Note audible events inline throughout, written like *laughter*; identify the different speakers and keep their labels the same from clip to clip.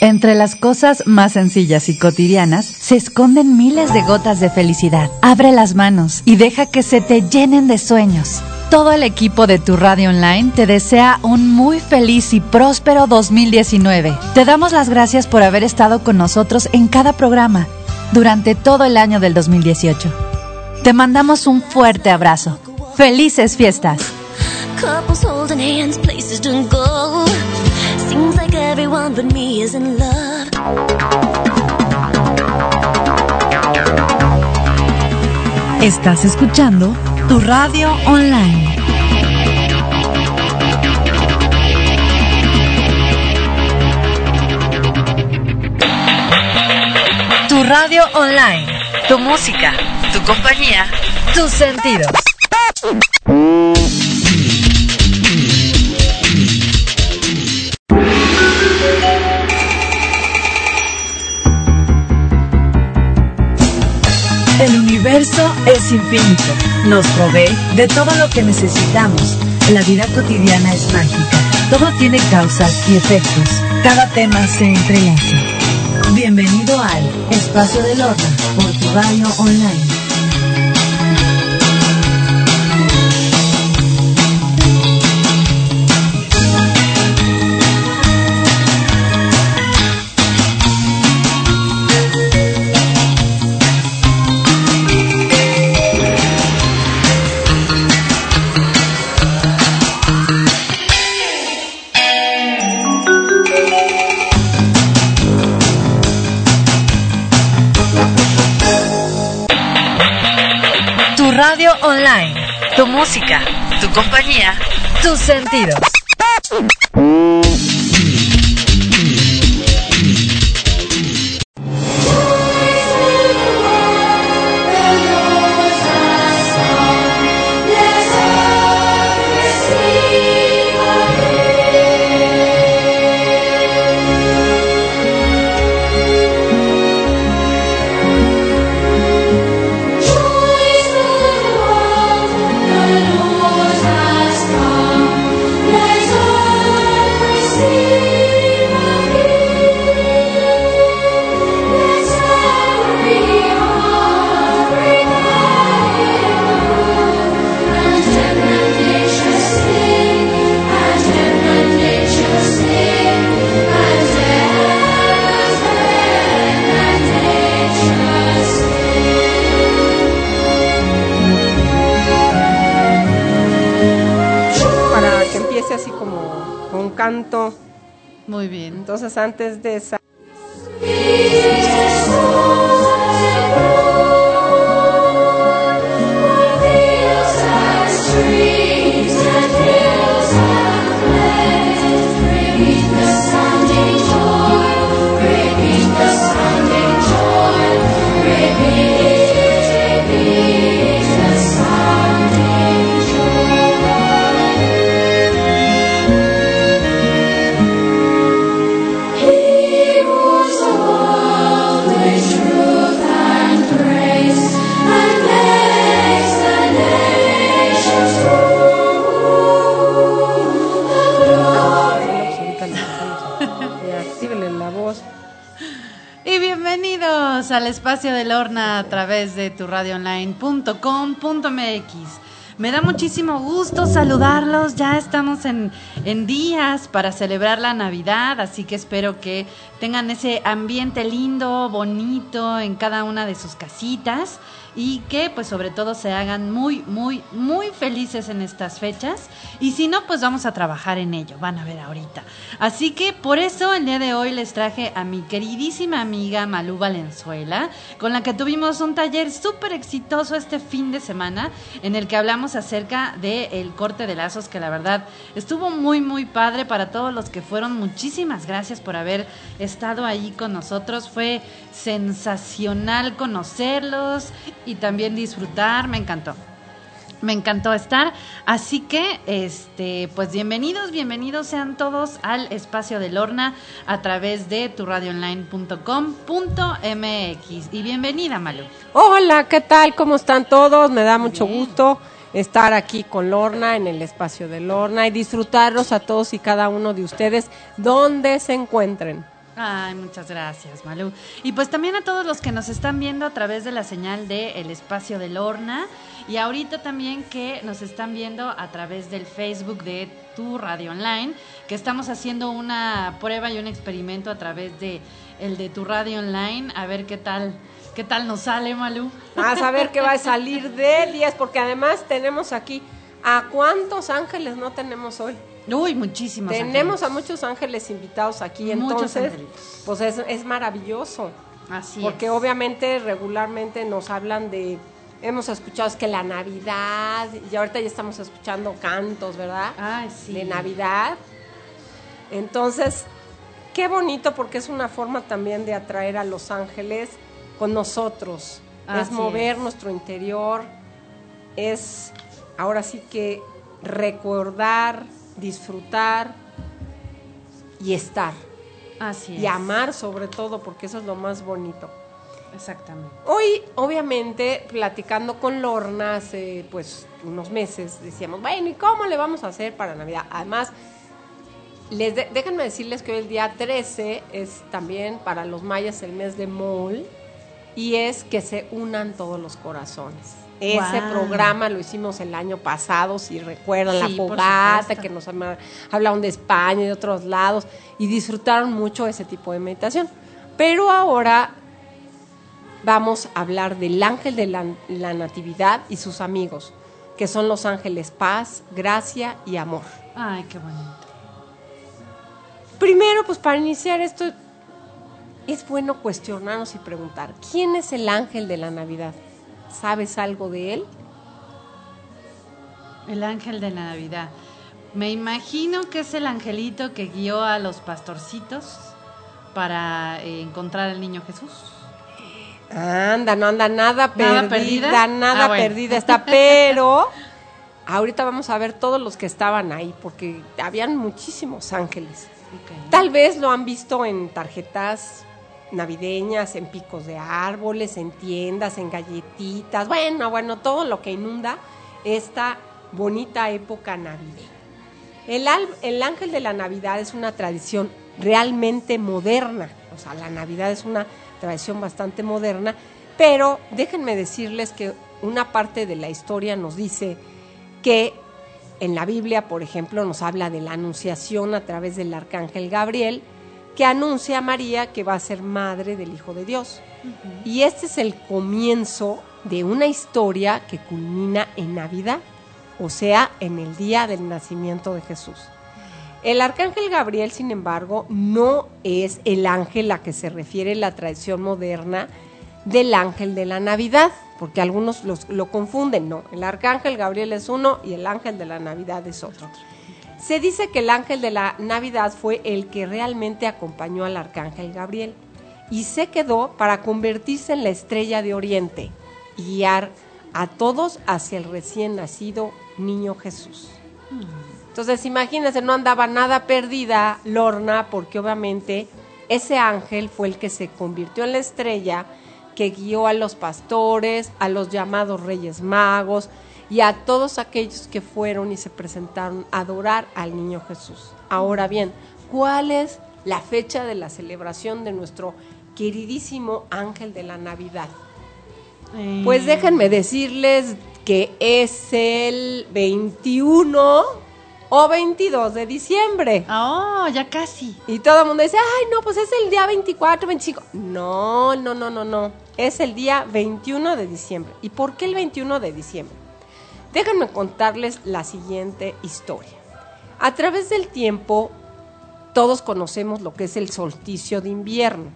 Speaker 1: Entre las cosas más sencillas y cotidianas se esconden miles de gotas de felicidad. Abre las manos y deja que se te llenen de sueños. Todo el equipo de tu radio online te desea un muy feliz y próspero 2019. Te damos las gracias por haber estado con nosotros en cada programa durante todo el año del 2018. Te mandamos un fuerte abrazo. ¡Felices fiestas!
Speaker 2: Couples holding hands, places to go. Seems like everyone but me is in love.
Speaker 1: Estás escuchando tu radio online. Tu radio online. Tu música, tu compañía, tus sentidos. Universo es infinito. Nos provee de todo lo que necesitamos. La vida cotidiana es mágica. Todo tiene causas y efectos. Cada tema se entrelaza. Bienvenido al Espacio del Horno por tu radio online. Tu música, tu compañía, tus sentidos.
Speaker 3: Canto.
Speaker 1: Muy bien.
Speaker 3: Entonces antes de esa...
Speaker 1: espacio de Lorna a través de tu. Me da muchísimo gusto saludarlos. Ya estamos en, en días para celebrar la Navidad, así que espero que tengan ese ambiente lindo, bonito en cada una de sus casitas y que pues sobre todo se hagan muy, muy, muy felices en estas fechas. Y si no, pues vamos a trabajar en ello, van a ver ahorita. Así que por eso el día de hoy les traje a mi queridísima amiga Malú Valenzuela, con la que tuvimos un taller súper exitoso este fin de semana, en el que hablamos acerca del corte de lazos, que la verdad estuvo muy, muy padre para todos los que fueron. Muchísimas gracias por haber estado ahí con nosotros. Fue sensacional conocerlos y también disfrutar, me encantó. Me encantó estar, así que este, pues bienvenidos, bienvenidos sean todos al espacio de Lorna a través de turadioonline.com.mx y bienvenida Malu.
Speaker 3: Hola, ¿qué tal? ¿Cómo están todos? Me da mucho
Speaker 1: Bien.
Speaker 3: gusto estar aquí con Lorna en el espacio de Lorna y disfrutarlos a todos y cada uno de ustedes donde se encuentren.
Speaker 1: Ay, muchas gracias, Malú. Y pues también a todos los que nos están viendo a través de la señal de El Espacio de Lorna y ahorita también que nos están viendo a través del Facebook de Tu Radio Online, que estamos haciendo una prueba y un experimento a través de el de Tu Radio Online, a ver qué tal qué tal nos sale, Malú.
Speaker 3: A saber qué va a salir de 10, porque además tenemos aquí a cuántos ángeles no tenemos hoy.
Speaker 1: Uy, muchísimos.
Speaker 3: Tenemos a muchos ángeles invitados aquí,
Speaker 1: Muchos
Speaker 3: entonces,
Speaker 1: angelitos.
Speaker 3: pues es, es maravilloso.
Speaker 1: Así
Speaker 3: porque
Speaker 1: es.
Speaker 3: obviamente regularmente nos hablan de, hemos escuchado es que la Navidad, y ahorita ya estamos escuchando cantos, ¿verdad?
Speaker 1: Ay, sí.
Speaker 3: De Navidad. Entonces, qué bonito porque es una forma también de atraer a los ángeles con nosotros.
Speaker 1: Así
Speaker 3: es mover
Speaker 1: es.
Speaker 3: nuestro interior, es ahora sí que recordar, disfrutar y estar.
Speaker 1: Así es.
Speaker 3: Y amar sobre todo, porque eso es lo más bonito.
Speaker 1: Exactamente.
Speaker 3: Hoy, obviamente, platicando con Lorna hace pues unos meses, decíamos, bueno, ¿y cómo le vamos a hacer para Navidad? Además, les de- déjenme decirles que hoy el día 13 es también para los mayas el mes de Mol y es que se unan todos los corazones. Ese programa lo hicimos el año pasado, si recuerdan,
Speaker 1: Sí,
Speaker 3: la fogata, que nos hablaron de España y de otros lados, y disfrutaron mucho ese tipo de meditación. Pero ahora vamos a hablar del ángel de la, la Natividad y sus amigos, que son los ángeles paz, gracia y amor.
Speaker 1: Ay, qué bonito.
Speaker 3: Primero, pues para iniciar esto, es bueno cuestionarnos y preguntar, ¿quién es el ángel de la Navidad? ¿Sabes algo de él?
Speaker 1: El ángel de la Navidad. Me imagino que es el angelito que guió a los pastorcitos para eh, encontrar al niño Jesús.
Speaker 3: Anda, no anda nada
Speaker 1: ¿Nada
Speaker 3: perdida, nada
Speaker 1: Ah, bueno.
Speaker 3: perdida está, *laughs* pero ahorita vamos a ver todos los que estaban ahí, porque habían muchísimos ángeles. Tal vez lo han visto en tarjetas navideñas, en picos de árboles, en tiendas, en galletitas, bueno, bueno, todo lo que inunda esta bonita época navideña. El, el ángel de la Navidad es una tradición realmente moderna, o sea, la Navidad es una tradición bastante moderna, pero déjenme decirles que una parte de la historia nos dice que en la Biblia, por ejemplo, nos habla de la anunciación a través del arcángel Gabriel, que anuncia a María que va a ser madre del Hijo de Dios. Y este es el comienzo de una historia que culmina en Navidad, o sea, en el día del nacimiento de Jesús. El arcángel Gabriel, sin embargo, no es el ángel a que se refiere la tradición moderna del ángel de la Navidad, porque algunos los- lo confunden. No, el arcángel Gabriel es uno y el ángel de la Navidad es otro. Se dice que el ángel de la Navidad fue el que realmente acompañó al arcángel Gabriel y se quedó para convertirse en la estrella de Oriente y guiar a todos hacia el recién nacido niño Jesús. Entonces, imagínense, no andaba nada perdida Lorna, porque obviamente ese ángel fue el que se convirtió en la estrella que guió a los pastores, a los llamados reyes magos y a todos aquellos que fueron y se presentaron a adorar al niño Jesús. Ahora bien, ¿cuál es la fecha de la celebración de nuestro queridísimo ángel de la Navidad?
Speaker 1: Eh,
Speaker 3: Pues déjenme decirles que es el 21 o 22 de diciembre.
Speaker 1: Oh, ya casi.
Speaker 3: Y todo el mundo dice, ay, no, pues es el día 24, 25. No, no, no, no, no. Es el día 21 de diciembre. ¿Y por qué el 21 de diciembre? Déjenme contarles la siguiente historia. A través del tiempo, todos conocemos lo que es el solsticio de invierno.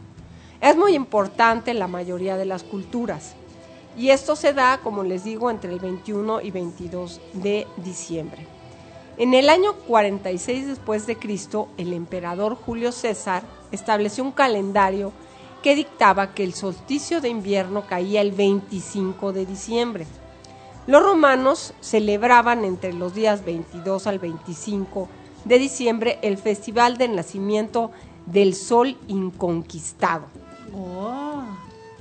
Speaker 3: Es muy importante en la mayoría de las culturas. Y esto se da, como les digo, entre el 21 y 22 de diciembre. En el año 46 después de Cristo, el emperador Julio César estableció un calendario que dictaba que el solsticio de invierno caía el 25 de diciembre. Los romanos celebraban entre los días 22 al 25 de diciembre el festival del nacimiento del sol inconquistado.
Speaker 1: Oh.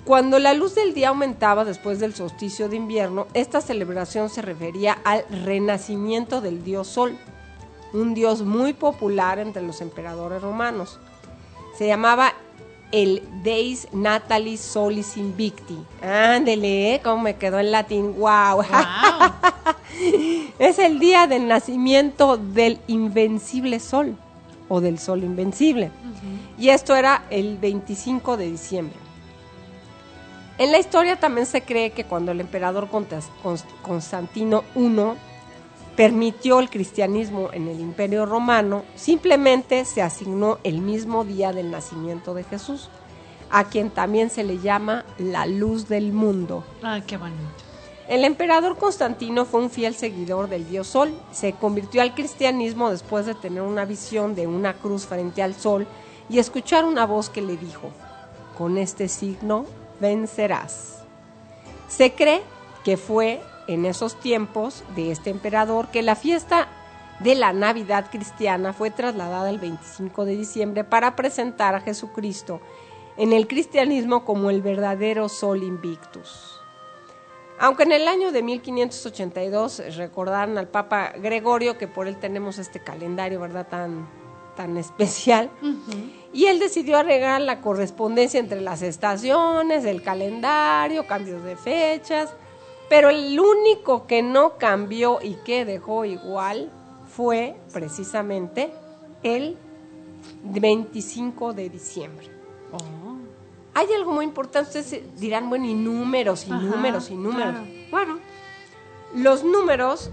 Speaker 3: Cuando la luz del día aumentaba después del solsticio de invierno, esta celebración se refería al renacimiento del dios Sol, un dios muy popular entre los emperadores romanos. Se llamaba el Deis Natalis Solis Invicti. Ándele, ¿eh? ¿Cómo me quedó en latín? ¡Wow!
Speaker 1: Wow. *laughs*
Speaker 3: es el día del nacimiento del invencible sol o del sol invencible. Y esto era el 25 de diciembre. En la historia también se cree que cuando el emperador Constantino I permitió el cristianismo en el imperio romano, simplemente se asignó el mismo día del nacimiento de Jesús, a quien también se le llama la luz del mundo.
Speaker 1: Ay, qué bonito.
Speaker 3: El emperador Constantino fue un fiel seguidor del dios Sol. Se convirtió al cristianismo después de tener una visión de una cruz frente al sol y escuchar una voz que le dijo, con este signo vencerás. Se cree que fue en esos tiempos de este emperador que la fiesta de la Navidad cristiana fue trasladada el 25 de diciembre para presentar a Jesucristo en el cristianismo como el verdadero sol invictus. Aunque en el año de 1582 recordaron al Papa Gregorio que por él tenemos este calendario, ¿verdad? Tan, tan especial. Y él decidió arreglar la correspondencia entre las estaciones, el calendario, cambios de fechas. Pero el único que no cambió y que dejó igual fue precisamente el 25 de diciembre.
Speaker 1: Oh.
Speaker 3: Hay algo muy importante, ustedes dirán, bueno, y números, y
Speaker 1: Ajá,
Speaker 3: números, y números.
Speaker 1: claro.
Speaker 3: Bueno, los números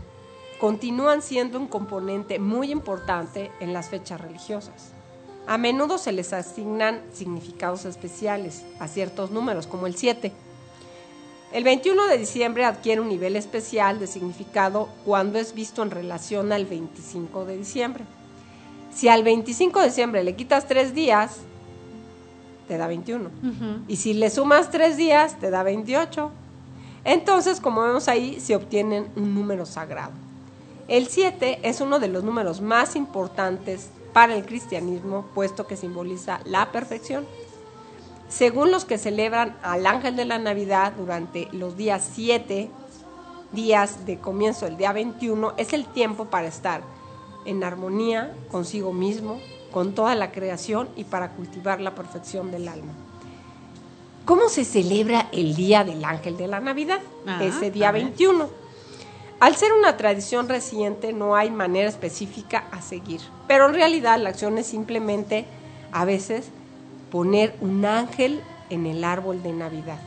Speaker 3: continúan siendo un componente muy importante en las fechas religiosas. A menudo se les asignan significados especiales a ciertos números, como el 7. El 21 de diciembre adquiere un nivel especial de significado cuando es visto en relación al 25 de diciembre. Si al 25 de diciembre le quitas tres días, te da 21.
Speaker 1: Ujú.
Speaker 3: Y si le sumas tres días, te da 28. Entonces, como vemos ahí, se obtienen un número sagrado. El 7 es uno de los números más importantes para el cristianismo, puesto que simboliza la perfección. Según los que celebran al ángel de la Navidad durante los días 7, días de comienzo del día 21, es el tiempo para estar en armonía consigo mismo, con toda la creación y para cultivar la perfección del alma. ¿Cómo se celebra el Día del Ángel de la Navidad?
Speaker 1: Ah,
Speaker 3: ese día
Speaker 1: a ver.
Speaker 3: 21. Al ser una tradición reciente no hay manera específica a seguir, pero en realidad la acción es simplemente a veces poner un ángel en el árbol de Navidad.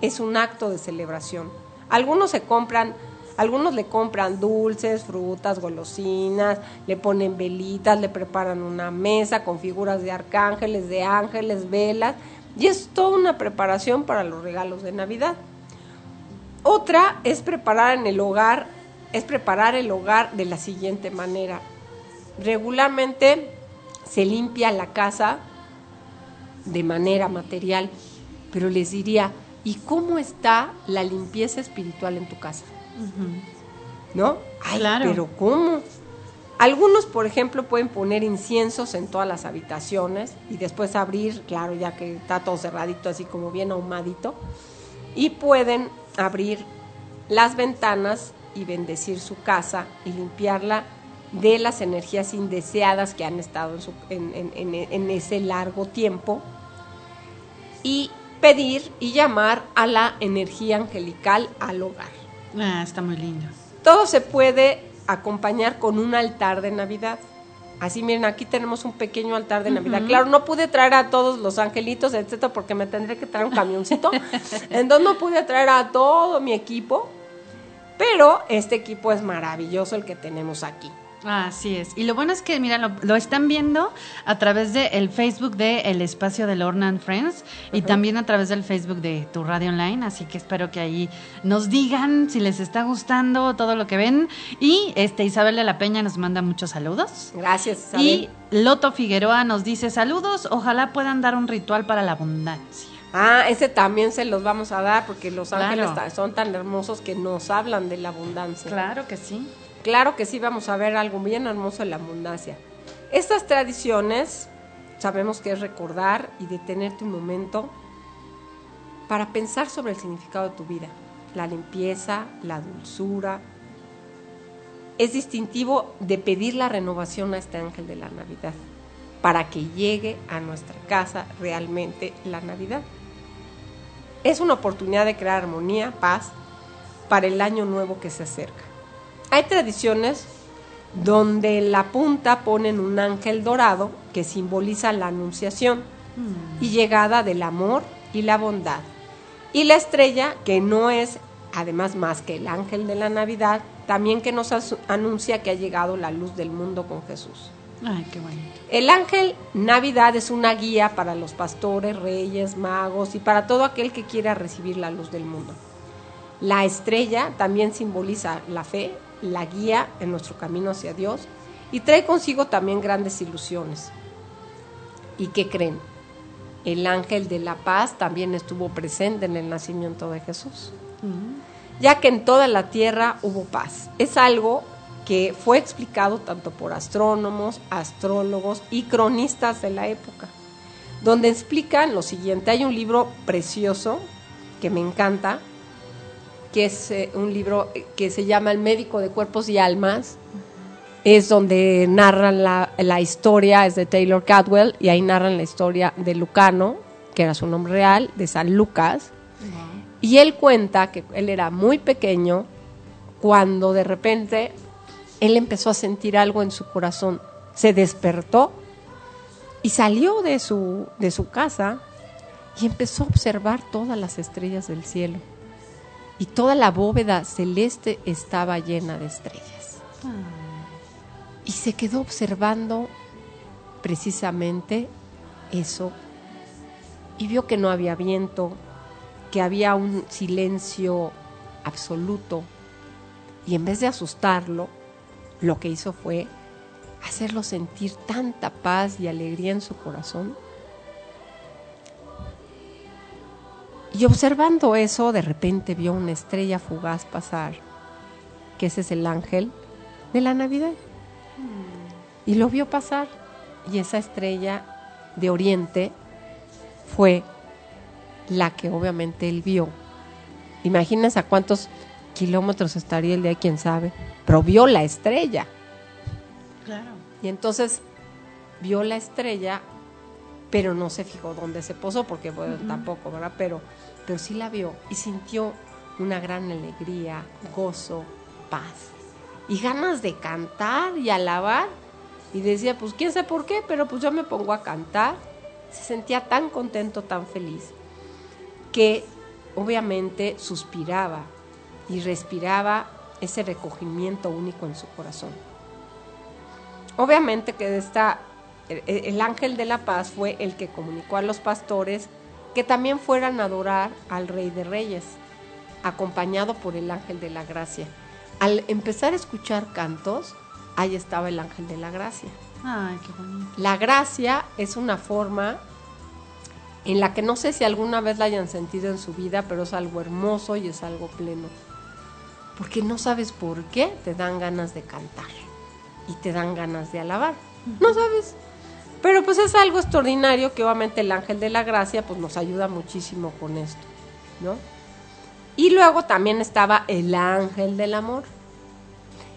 Speaker 3: Es un acto de celebración. Algunos se compran, algunos le compran dulces, frutas, golosinas, le ponen velitas, le preparan una mesa con figuras de arcángeles, de ángeles, velas, y es toda una preparación para los regalos de Navidad. Otra es preparar en el hogar, es preparar el hogar de la siguiente manera. Regularmente se limpia la casa de manera material, pero les diría, ¿y cómo está la limpieza espiritual en tu casa? ¿No? Ay,
Speaker 1: Claro.
Speaker 3: pero ¿cómo? Algunos, por ejemplo, pueden poner inciensos en todas las habitaciones y después abrir, claro, ya que está todo cerradito, así como bien ahumadito, y pueden abrir las ventanas y bendecir su casa y limpiarla de las energías indeseadas que han estado en, su- en- en- en- en ese largo tiempo y pedir y llamar a la energía angelical al hogar.
Speaker 1: Ah, está muy lindo.
Speaker 3: Todo se puede acompañar con un altar de Navidad. Así, miren, aquí tenemos un pequeño altar de Navidad. Claro, no pude traer a todos los angelitos, etcétera, porque me tendré que traer un camioncito. *laughs* Entonces no pude traer a todo mi equipo. Pero este equipo es maravilloso el que tenemos aquí.
Speaker 1: Así es. Y lo bueno es que, mira, lo, lo están viendo a través del el Facebook de El Espacio de Lorna and Friends y también a través del Facebook de Tu Radio Online. Así que espero que ahí nos digan si les está gustando todo lo que ven. Y este Isabel de la Peña nos manda muchos saludos.
Speaker 3: Gracias, Isabel.
Speaker 1: Y Loto Figueroa nos dice saludos. Ojalá puedan dar un ritual para la abundancia.
Speaker 3: Ah, ese también se los vamos a dar porque los
Speaker 1: Claro.
Speaker 3: ángeles son tan hermosos que nos hablan de la abundancia.
Speaker 1: Claro que sí.
Speaker 3: Claro que sí vamos a ver algo bien hermoso de la abundancia. Estas tradiciones sabemos que es recordar y detenerte un momento para pensar sobre el significado de tu vida, la limpieza, la dulzura. Es distintivo de pedir la renovación a este ángel de la Navidad para que llegue a nuestra casa realmente la Navidad. Es una oportunidad de crear armonía, paz para el año nuevo que se acerca. Hay tradiciones donde en la punta ponen un ángel dorado que simboliza la anunciación y llegada del amor y la bondad. Y la estrella, que no es además más que el ángel de la Navidad, también que nos anuncia que ha llegado la luz del mundo con Jesús.
Speaker 1: Ay, qué bonito.
Speaker 3: El ángel Navidad es una guía para los pastores, reyes, magos y para todo aquel que quiera recibir la luz del mundo. La estrella también simboliza la fe, la guía en nuestro camino hacia Dios y trae consigo también grandes ilusiones. ¿Y qué creen? El ángel de la paz también estuvo presente en el nacimiento de Jesús ya que en toda la tierra hubo paz. Es algo que fue explicado tanto por astrónomos, astrólogos y cronistas de la época, donde explican lo siguiente. Hay un libro precioso que me encanta, que es eh, un libro que se llama El médico de cuerpos y almas. Es donde narran la, la historia, es de Taylor Cadwell, y ahí narran la historia de Lucano, que era su nombre real, de San Lucas, y él cuenta que él era muy pequeño cuando de repente él empezó a sentir algo en su corazón. Se despertó y salió de su, de su casa y empezó a observar todas las estrellas del cielo. Y toda la bóveda celeste estaba llena de estrellas. Y se quedó observando precisamente eso. Y vio que no había viento, que había un silencio absoluto y en vez de asustarlo, lo que hizo fue hacerlo sentir tanta paz y alegría en su corazón. Y observando eso, de repente vio una estrella fugaz pasar, que ese es el ángel de la Navidad. Y lo vio pasar, y esa estrella de Oriente fue la que obviamente él vio. Imagínense a cuántos kilómetros estaría el ahí, quién sabe, pero vio la estrella.
Speaker 1: Claro.
Speaker 3: Y entonces vio la estrella, pero no se fijó dónde se posó, porque bueno, tampoco, ¿verdad? Pero, pero sí la vio y sintió una gran alegría, gozo, paz y ganas de cantar y alabar. Y decía, pues quién sabe por qué, pero pues yo me pongo a cantar. Se sentía tan contento, tan feliz, que obviamente suspiraba y respiraba ese recogimiento único en su corazón. Obviamente que esta, el, el ángel de la paz fue el que comunicó a los pastores que también fueran a adorar al Rey de Reyes, acompañado por el ángel de la gracia. Al empezar a escuchar cantos, ahí estaba el ángel de la gracia.
Speaker 1: Ay, qué bonito.
Speaker 3: La gracia es una forma en la que no sé si alguna vez la hayan sentido en su vida, pero es algo hermoso y es algo pleno. Porque no sabes por qué te dan ganas de cantar y te dan ganas de alabar. No sabes. Pero pues es algo extraordinario que obviamente el ángel de la gracia pues nos ayuda muchísimo con esto, ¿no? Y luego también estaba el ángel del amor.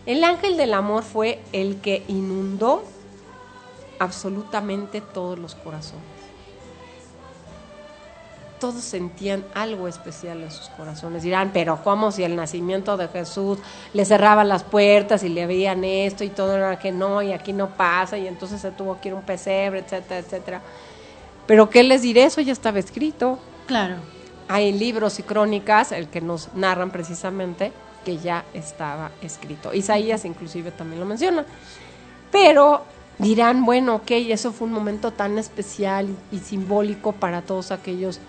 Speaker 3: El ángel del amor fue el que inundó absolutamente todos los corazones. Todos sentían algo especial en sus corazones. Dirán, pero ¿cómo si el nacimiento de Jesús le cerraban las puertas y le veían esto y todo era que no y aquí no pasa y entonces se tuvo que ir un pesebre, etcétera, etcétera? Pero ¿qué les diré? Eso ya estaba escrito.
Speaker 1: Claro.
Speaker 3: Hay libros y crónicas, el que nos narran precisamente que ya estaba escrito. Isaías inclusive también lo menciona. Pero dirán, bueno, ok, eso fue un momento tan especial y simbólico para todos aquellos,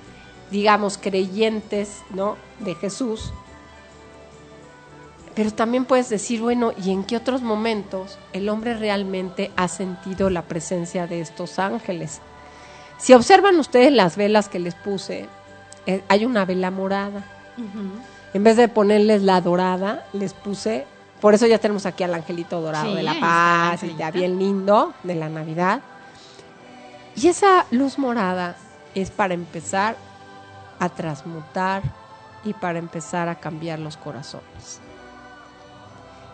Speaker 3: digamos, creyentes, ¿no? De Jesús. Pero también puedes decir, bueno, ¿y en qué otros momentos el hombre realmente ha sentido la presencia de estos ángeles? Si observan ustedes las velas que les puse, eh, hay una vela morada. En vez de ponerles la dorada, les puse, por eso ya tenemos aquí al angelito dorado
Speaker 1: Sí,
Speaker 3: de la paz, y ya bien lindo, de la Navidad. Y esa luz morada es para empezar a transmutar y para empezar a cambiar los corazones.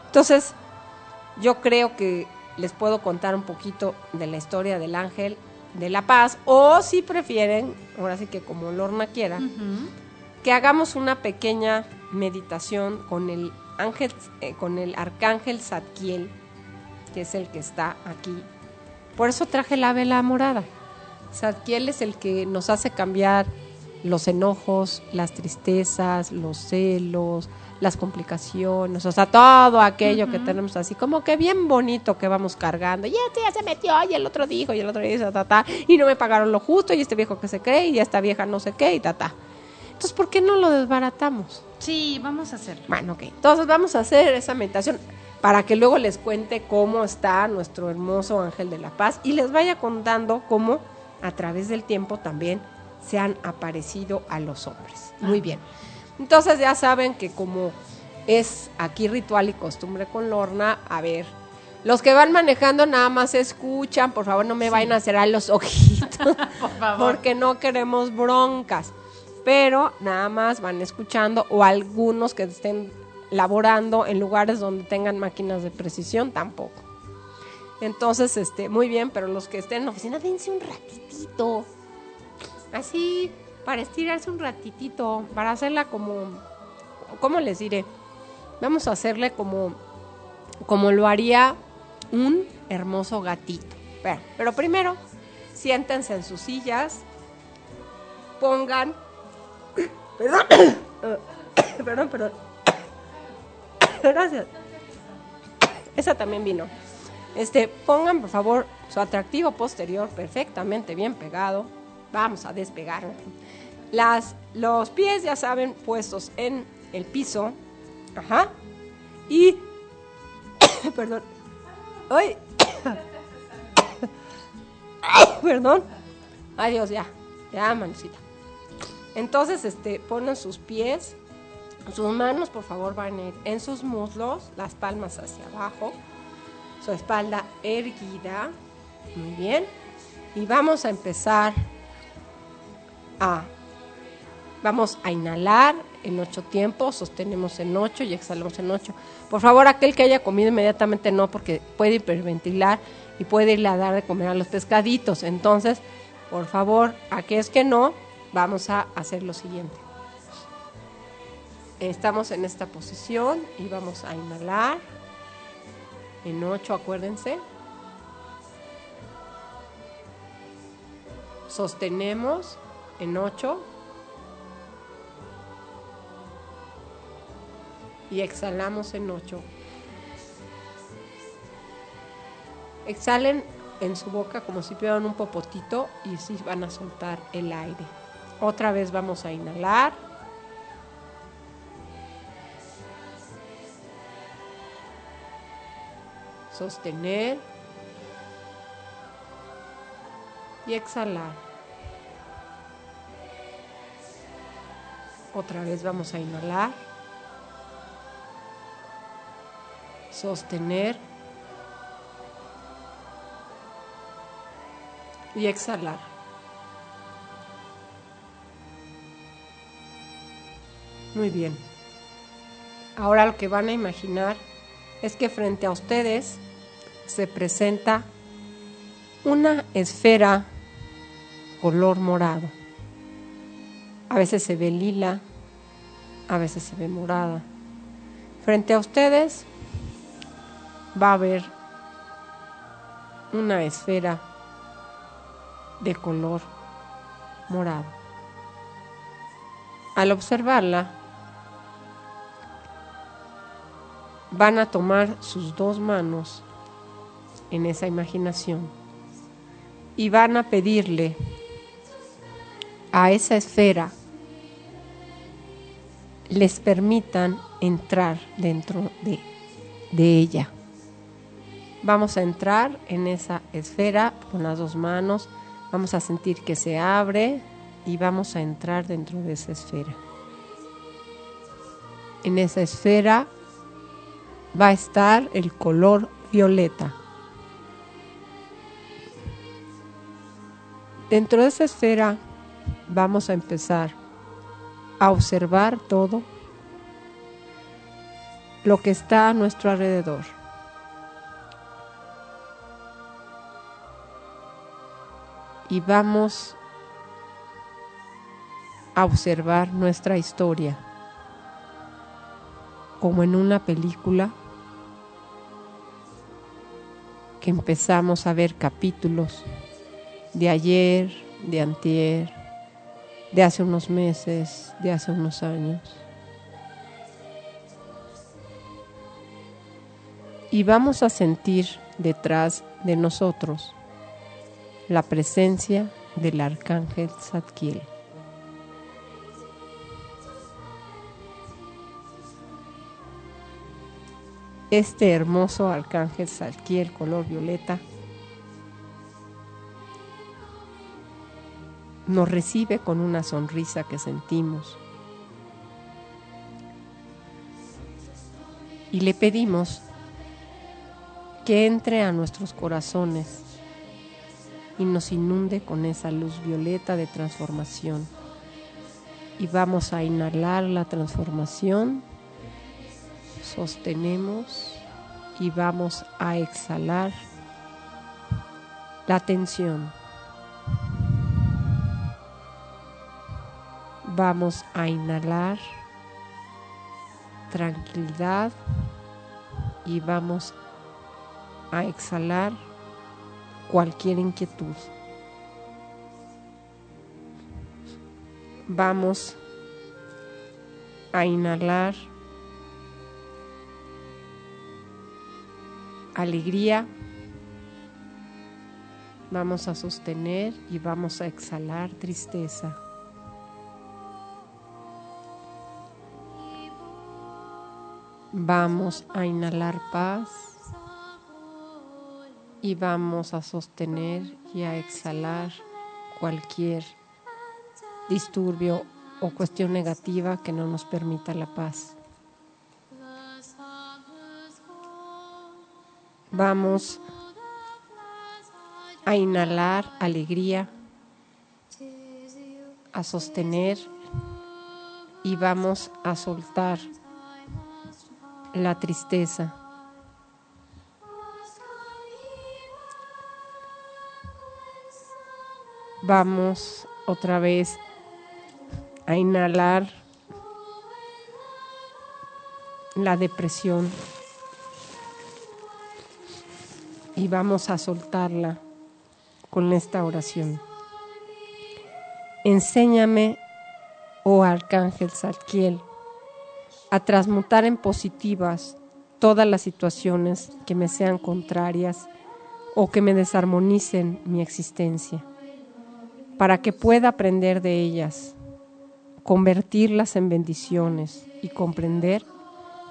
Speaker 3: Entonces, yo creo que les puedo contar un poquito de la historia del ángel de la paz o si prefieren, ahora sí que como Lorna quiera, que hagamos una pequeña meditación con el ángel, eh, con el arcángel Zadkiel, que es el que está aquí. Por eso traje la vela morada. Zadkiel es el que nos hace cambiar los enojos, las tristezas, los celos, las complicaciones, o sea, todo aquello que tenemos así, como que bien bonito que vamos cargando. Y este ya se metió, y el otro dijo, y el otro dijo, ta, ta, y no me pagaron lo justo, y este viejo que se cree, y esta vieja no sé qué, y ta, ta. Entonces, ¿por qué no lo desbaratamos?
Speaker 1: Sí, vamos a hacerlo.
Speaker 3: Bueno, ok. Entonces vamos a hacer esa meditación para que luego les cuente cómo está nuestro hermoso ángel de la paz y les vaya contando cómo a través del tiempo también se han aparecido a los hombres. Muy bien. Entonces ya saben que como es aquí ritual y costumbre con Lorna, a ver, los que van manejando nada más escuchan, por favor no me vayan a cerrar los ojitos, *laughs*
Speaker 1: Por favor.
Speaker 3: porque no queremos broncas. Pero nada más van escuchando o algunos que estén laborando en lugares donde tengan máquinas de precisión tampoco. Entonces, este, muy bien, pero los que estén en la oficina, dense un ratitito. Así, para estirarse un ratitito, para hacerla como, ¿cómo les diré? Vamos a hacerle como, como lo haría un hermoso gatito. Pero, pero primero, siéntense en sus sillas, pongan, *coughs* *coughs* perdón, perdón, perdón, *coughs* gracias. Esa también vino. Este, pongan por favor su atractivo posterior perfectamente bien pegado. Vamos a despegar. Las, los pies ya saben puestos en el piso. Ajá. Y, *coughs* perdón. Ay. *coughs* perdón. Ay Dios, ya. Ya, manucita. Entonces, este, ponen sus pies, sus manos, por favor, van a ir en sus muslos, las palmas hacia abajo, su espalda erguida. Muy bien. Y vamos a empezar Vamos a inhalar en ocho tiempos, sostenemos en ocho y exhalamos en ocho. Por favor, aquel que haya comido inmediatamente no, porque puede hiperventilar y puede irle a dar de comer a los pescaditos. Entonces, por favor, aquellos que no, vamos a hacer lo siguiente. Estamos en esta posición y vamos a inhalar en 8, acuérdense. Sostenemos en 8. Y exhalamos en 8. Exhalen en su boca como si pidieran un popotito y sí van a soltar el aire. Otra vez vamos a inhalar. Sostener. Y exhalar. Otra vez vamos a inhalar. Sostener. Y exhalar. Muy bien. Ahora lo que van a imaginar es que frente a ustedes se presenta una esfera color morado. A veces se ve lila, a veces se ve morada. Frente a ustedes va a haber una esfera de color morado. Al observarla, van a tomar sus dos manos en esa imaginación y van a pedirle a esa esfera les permitan entrar dentro de, de ella. Vamos a entrar en esa esfera con las dos manos, vamos a sentir que se abre y vamos a entrar dentro de esa esfera. En esa esfera va a estar el color violeta. Dentro de esa esfera vamos a empezar a observar todo lo que está a nuestro alrededor. Y vamos a observar nuestra historia como en una película que empezamos a ver capítulos de ayer, de antier, de hace unos meses, de hace unos años. Y vamos a sentir detrás de nosotros la presencia del arcángel Zadkiel. Este hermoso arcángel Zadkiel color violeta nos recibe con una sonrisa que sentimos. Y le pedimos que entre a nuestros corazones y nos inunde con esa luz violeta de transformación. Y vamos a inhalar la transformación, sostenemos y vamos a exhalar la tensión. Vamos a inhalar tranquilidad y vamos a exhalar cualquier inquietud. Vamos a inhalar alegría. Vamos a sostener y vamos a exhalar tristeza. Vamos a inhalar paz y vamos a sostener y a exhalar cualquier disturbio o cuestión negativa que no nos permita la paz. Vamos a inhalar alegría, a sostener y vamos a soltar la tristeza. Vamos otra vez a inhalar la depresión y vamos a soltarla con esta oración. Enséñame, oh Arcángel Salquiel, a transmutar en positivas todas las situaciones que me sean contrarias o que me desarmonicen mi existencia para que pueda aprender de ellas, convertirlas en bendiciones y comprender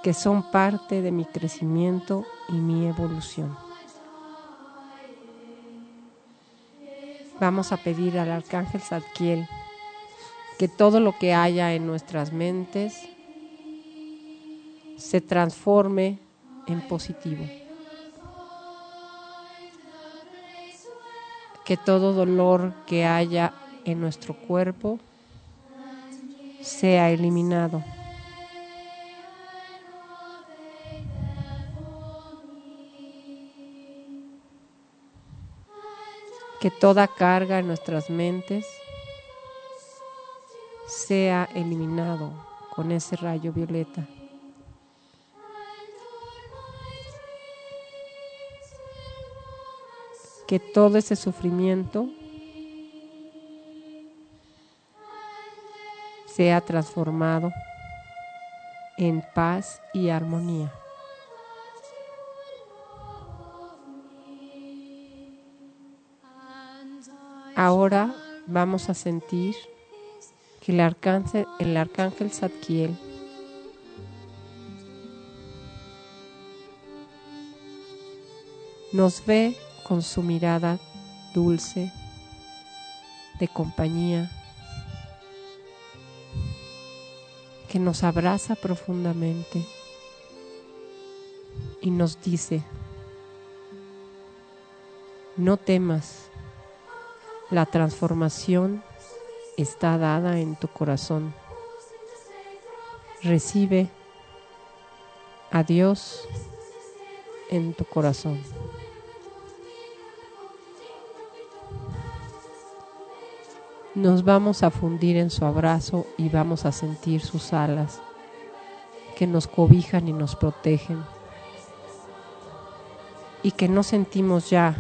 Speaker 3: que son parte de mi crecimiento y mi evolución. Vamos a pedir al arcángel Zadkiel que todo lo que haya en nuestras mentes se transforme en positivo. que todo dolor que haya en nuestro cuerpo sea eliminado. Que toda carga en nuestras mentes sea eliminado con ese rayo violeta. Que todo ese sufrimiento sea transformado en paz y armonía. Ahora vamos a sentir que el arcángel, el arcángel Zadkiel nos ve con su mirada dulce, de compañía, que nos abraza profundamente y nos dice, no temas, la transformación está dada en tu corazón. recibe a Dios en tu corazón. Nos vamos a fundir en su abrazo y vamos a sentir sus alas que nos cobijan y nos protegen y que no sentimos ya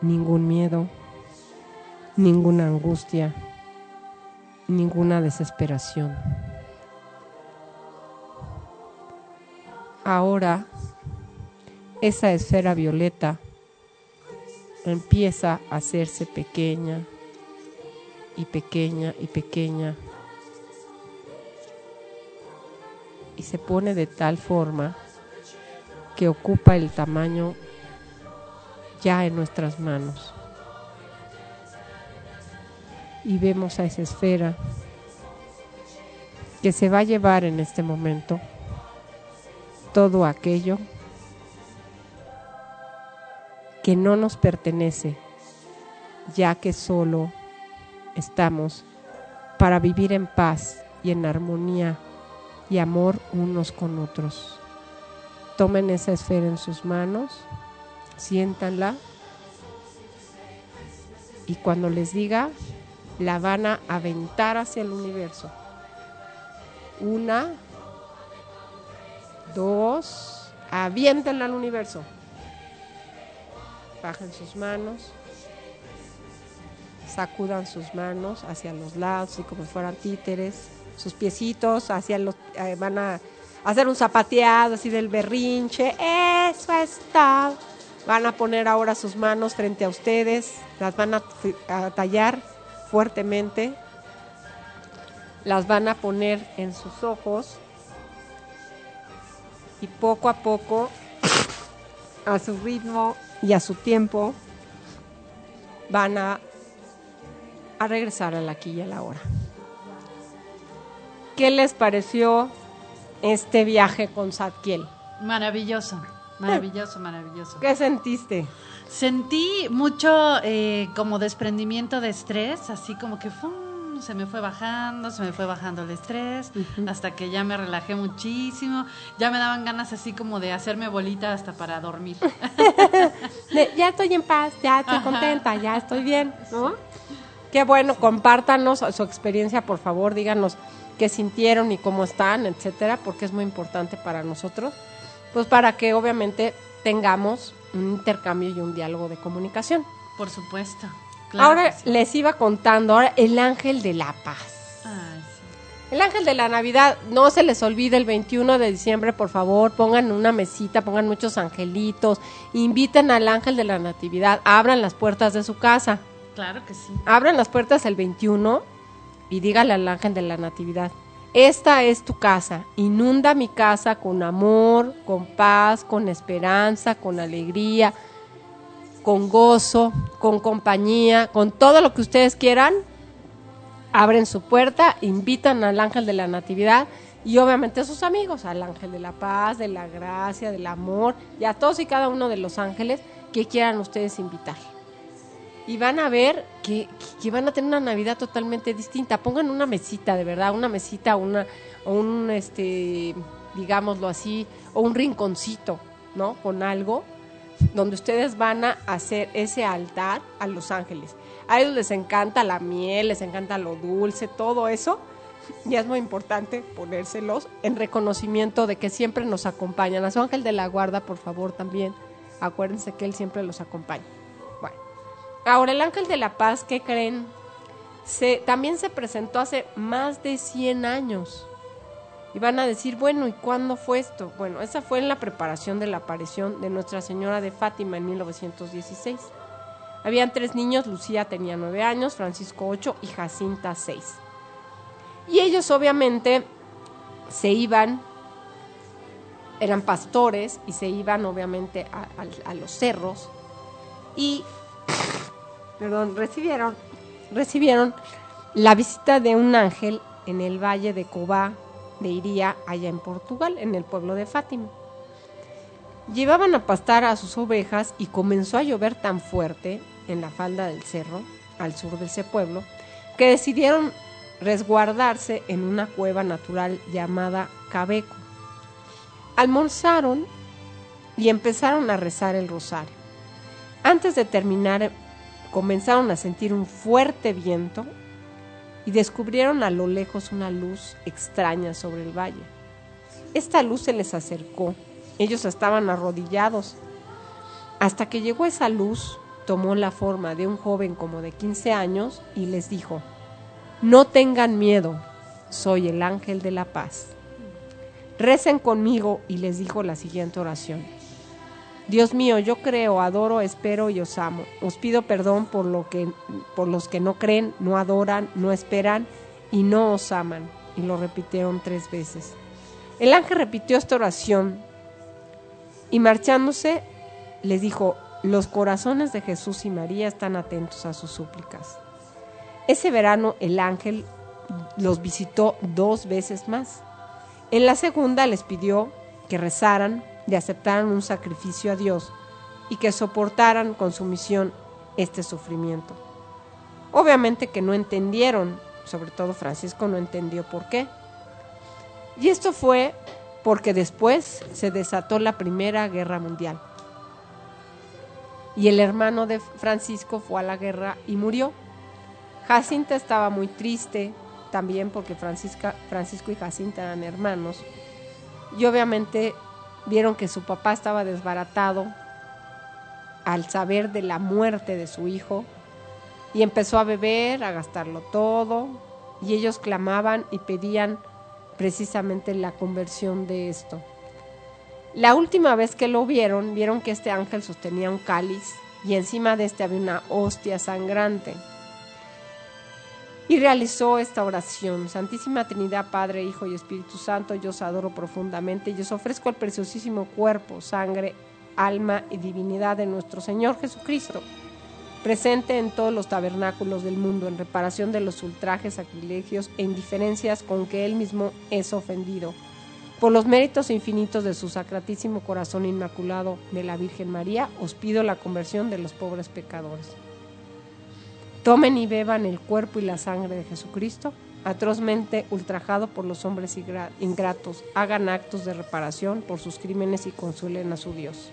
Speaker 3: ningún miedo, ninguna angustia, ninguna desesperación. Ahora, esa esfera violeta empieza a hacerse pequeña y pequeña y pequeña y se pone de tal forma que ocupa el tamaño ya en nuestras manos. Y vemos a esa esfera que se va a llevar en este momento todo aquello que no nos pertenece, ya que solo estamos para vivir en paz y en armonía y amor unos con otros. Tomen esa esfera en sus manos, siéntanla y cuando les diga, la van a aventar hacia el universo. Una, dos, aviéntenla al universo. Bajen sus manos, sacudan sus manos hacia los lados, y como fueran títeres, sus piecitos hacia los, eh, van a hacer un zapateado así del berrinche, eso está. Van a poner ahora sus manos frente a ustedes, las van a tallar fuertemente, las van a poner en sus ojos y poco a poco, a su ritmo y a su tiempo, van a, a regresar a la aquí y a la hora. ¿Qué les pareció este viaje con Zadkiel?
Speaker 1: Maravilloso, maravilloso, maravilloso.
Speaker 3: ¿Qué sentiste?
Speaker 1: Sentí mucho eh, como desprendimiento de estrés, así como que ¡fum! se me fue bajando, se me fue bajando el estrés, hasta que ya me relajé muchísimo. Ya me daban ganas así como de hacerme bolita hasta para dormir. *laughs*
Speaker 3: Ya estoy en paz, ya estoy
Speaker 1: Ajá.
Speaker 3: contenta, ya estoy bien, ¿no? Qué bueno, compártanos su experiencia, por favor, díganos qué sintieron y cómo están, etcétera, porque es muy importante para nosotros, pues para que obviamente tengamos un intercambio y un diálogo de comunicación.
Speaker 1: Por supuesto. claro
Speaker 3: ahora
Speaker 1: sí.
Speaker 3: les iba contando, ahora el ángel de la paz.
Speaker 1: Ay, sí.
Speaker 3: El ángel de la Navidad, no se les olvide el 21 de diciembre, por favor, pongan una mesita, pongan muchos angelitos, inviten al ángel de la Natividad, abran las puertas de su casa,
Speaker 1: Claro que sí.
Speaker 3: abran las puertas el 21 y dígale al ángel de la Natividad, esta es tu casa, inunda mi casa con amor, con paz, con esperanza, con alegría, con gozo, con compañía, con todo lo que ustedes quieran, abren su puerta, invitan al ángel de la natividad y obviamente a sus amigos, al ángel de la paz, de la gracia, del amor y a todos y cada uno de los ángeles que quieran ustedes invitar. Y van a ver que, que van a tener una Navidad totalmente distinta. Pongan una mesita, de verdad, una mesita, una, o un, este, digámoslo así, o un rinconcito, ¿no? Con algo donde ustedes van a hacer ese altar a los ángeles. A ellos les encanta la miel, les encanta lo dulce, todo eso. Y es muy importante ponérselos en reconocimiento de que siempre nos acompañan. A su ángel de la guarda, por favor, también. Acuérdense que él siempre los acompaña. Ahora el ángel de la paz, ¿qué creen? También se presentó hace más de 100 años. Y van a decir, bueno, ¿y cuándo fue esto? Bueno, esa fue en la preparación de la aparición de Nuestra Señora de Fátima en 1916. Habían tres niños, Lucía tenía nueve años, Francisco ocho y Jacinta seis. Y ellos obviamente se iban, eran pastores y se iban obviamente a- a los cerros y, perdón, recibieron, recibieron la visita de un ángel en el valle de Cobá de Iría, allá en Portugal, en el pueblo de Fátima. Llevaban a pastar a sus ovejas y comenzó a llover tan fuerte en la falda del cerro, al sur de ese pueblo, que decidieron resguardarse en una cueva natural llamada Cabeco. Almorzaron y empezaron a rezar el rosario. Antes de terminar, comenzaron a sentir un fuerte viento y descubrieron a lo lejos una luz extraña sobre el valle. Esta luz se les acercó. Ellos estaban arrodillados. Hasta que llegó esa luz, tomó la forma de un joven como de 15 años y les dijo, no tengan miedo, soy el ángel de la paz. Recen conmigo y les dijo la siguiente oración. Dios mío, yo creo, adoro, espero y os amo. Os pido perdón por, lo que, por los que no creen, no adoran, no esperan y no os aman. Y lo repitieron tres veces. El ángel repitió esta oración y marchándose les dijo, los corazones de Jesús y María están atentos a sus súplicas. Ese verano el ángel los visitó dos veces más. En la segunda les pidió que rezaran, y aceptaran un sacrificio a Dios y que soportaran con su misión este sufrimiento. Obviamente que no entendieron, sobre todo Francisco no entendió por qué. Y esto fue porque después se desató la Primera Guerra Mundial. Y el hermano de Francisco fue a la guerra y murió. Jacinta estaba muy triste, también porque Francisca, Francisco y Jacinta eran hermanos. Y obviamente vieron que su papá estaba desbaratado al saber de la muerte de su hijo y empezó a beber, a gastarlo todo, y ellos clamaban y pedían precisamente la conversión de esto. La última vez que lo vieron, vieron que este ángel sostenía un cáliz y encima de este había una hostia sangrante. Y realizó esta oración. Santísima Trinidad, Padre, Hijo y Espíritu Santo, yo os adoro profundamente y os ofrezco el preciosísimo cuerpo, sangre, alma y divinidad de nuestro Señor Jesucristo, presente en todos los tabernáculos del mundo en reparación de los ultrajes, sacrilegios e indiferencias con que Él mismo es ofendido. Por los méritos infinitos de su sacratísimo corazón inmaculado de la Virgen María, os pido la conversión de los pobres pecadores. Tomen y beban el cuerpo y la sangre de Jesucristo, atrozmente ultrajado por los hombres ingratos. Hagan actos de reparación por sus crímenes y consuelen a su Dios.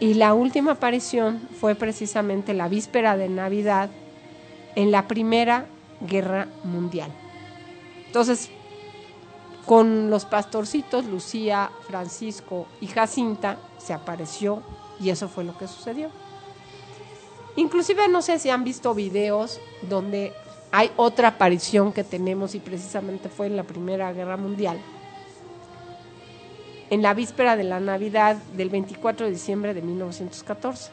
Speaker 3: Y la última aparición fue precisamente la víspera de Navidad en la Primera Guerra Mundial. Entonces, con los pastorcitos, Lucía, Francisco y Jacinta, se apareció y eso fue lo que sucedió. Inclusive no sé si han visto videos donde hay otra aparición que tenemos y precisamente fue en la Primera Guerra Mundial. En la víspera de la Navidad del 24 de diciembre de 1914.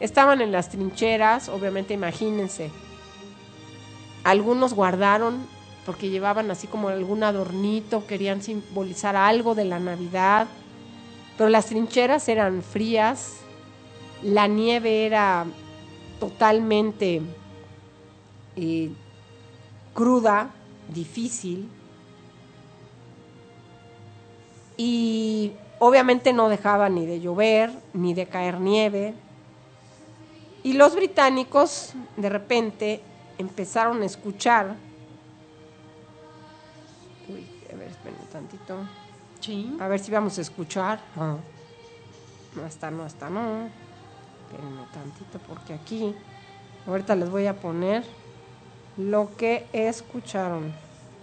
Speaker 3: Estaban en las trincheras, obviamente imagínense. Algunos guardaron porque llevaban así como algún adornito, querían simbolizar algo de la Navidad, pero las trincheras eran frías, la nieve era totalmente eh, cruda, difícil. Y obviamente no dejaba ni de llover, ni de caer nieve. Y los británicos de repente empezaron a escuchar. Uy, a ver, esperen un tantito.
Speaker 1: Sí.
Speaker 3: A ver si vamos a escuchar. No está, no está, no. Espérenme tantito porque aquí, ahorita les voy a poner lo que escucharon.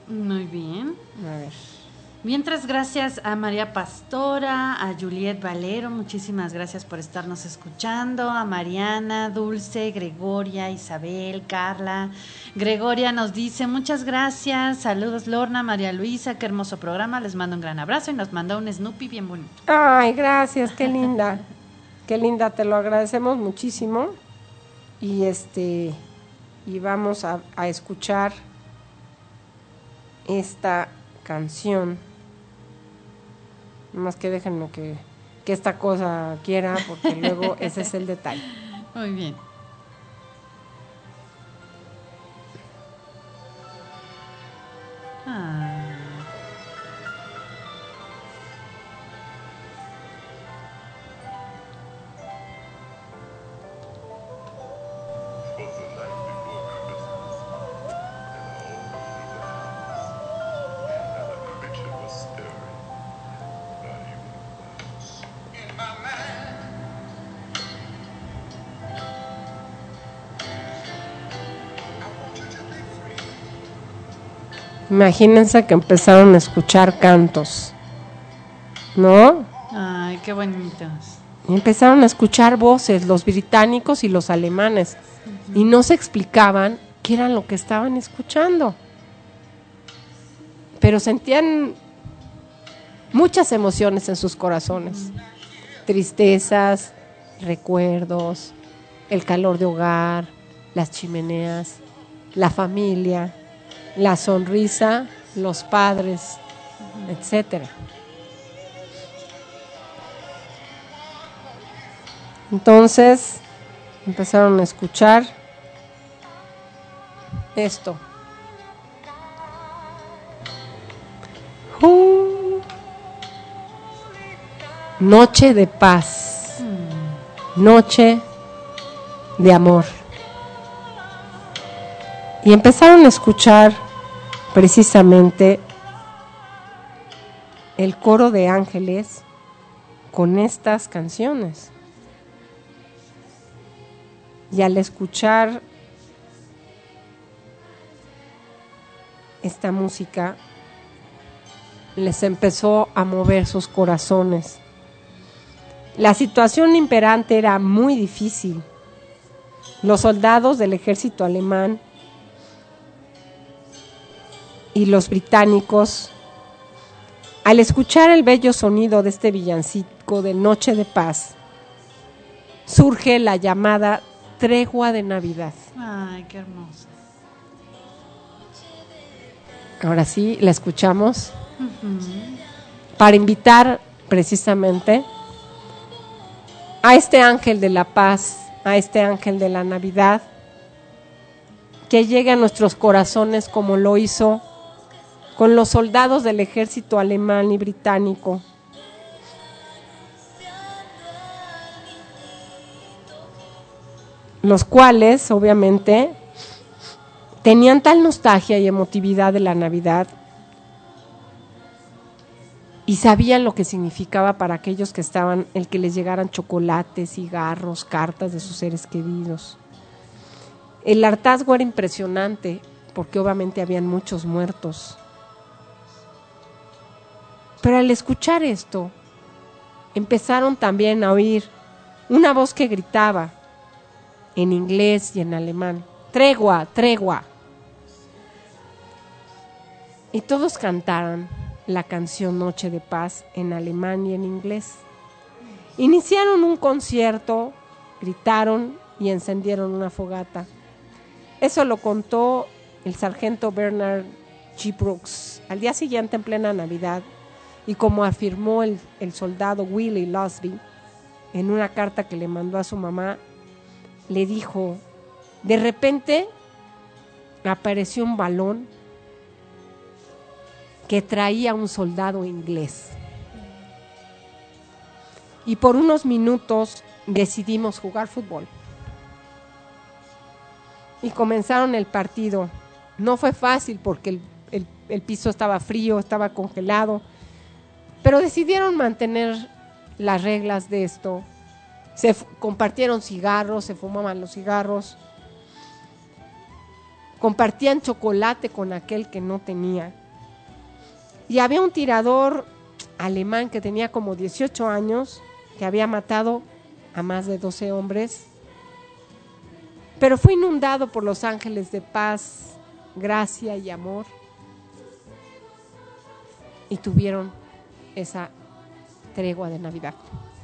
Speaker 1: Muy bien.
Speaker 3: A ver.
Speaker 1: Mientras, gracias a María Pastora, a Juliet Valero, muchísimas gracias por estarnos escuchando, a Mariana, Dulce, Gregoria, Isabel, Carla. Gregoria nos dice, muchas gracias, saludos Lorna, María Luisa, qué hermoso programa, les mando un gran abrazo y nos manda un Snoopy bien bonito.
Speaker 3: Ay, gracias, qué *laughs* linda. Qué linda, te lo agradecemos muchísimo. Y este y vamos a, a escuchar esta canción. Más que déjenme que, que esta cosa quiera, porque luego *laughs* ese es el detalle.
Speaker 1: Muy bien. Ah.
Speaker 3: Imagínense que empezaron a escuchar cantos, ¿no?
Speaker 1: Ay, qué bonitos.
Speaker 3: Y empezaron a escuchar voces, los británicos y los alemanes, y no se explicaban qué era lo que estaban escuchando. Pero sentían muchas emociones en sus corazones, tristezas, recuerdos, el calor de hogar, las chimeneas, la familia, la sonrisa, los padres, etcétera. Entonces empezaron a escuchar esto. Noche de paz, noche de amor. Y empezaron a escuchar precisamente el coro de ángeles con estas canciones. Y al escuchar esta música, les empezó a mover sus corazones. La situación imperante era muy difícil. Los soldados del ejército alemán y los británicos, al escuchar el bello sonido de este villancico de Noche de Paz, surge la llamada tregua de Navidad.
Speaker 1: Ay, qué hermoso.
Speaker 3: Ahora sí, la escuchamos para invitar precisamente a este ángel de la paz, a este ángel de la Navidad, que llegue a nuestros corazones como lo hizo con los soldados del ejército alemán y británico. Los cuales, obviamente, tenían tal nostalgia y emotividad de la Navidad y sabían lo que significaba para aquellos que estaban el que les llegaran chocolates, cigarros, cartas de sus seres queridos. El hartazgo era impresionante porque obviamente habían muchos muertos. Pero al escuchar esto, empezaron también a oír una voz que gritaba en inglés y en alemán, tregua, tregua. Y todos cantaron la canción Noche de Paz en alemán y en inglés. Iniciaron un concierto, gritaron y encendieron una fogata. Eso lo contó el sargento Bernard G. Brooks al día siguiente en plena Navidad y como afirmó el, el soldado Willie Losby en una carta que le mandó a su mamá, le dijo, de repente apareció un balón que traía un soldado inglés. Y por unos minutos decidimos jugar fútbol. Y comenzaron el partido. No fue fácil porque el- el piso estaba frío, estaba congelado, pero decidieron mantener las reglas de esto. Se compartieron cigarros, se fumaban los cigarros, compartían chocolate con aquel que no tenía. Y había un tirador alemán que tenía como 18 años, que había matado a más de 12 hombres, pero fue inundado por los ángeles de paz, gracia y amor, y tuvieron esa tregua de Navidad.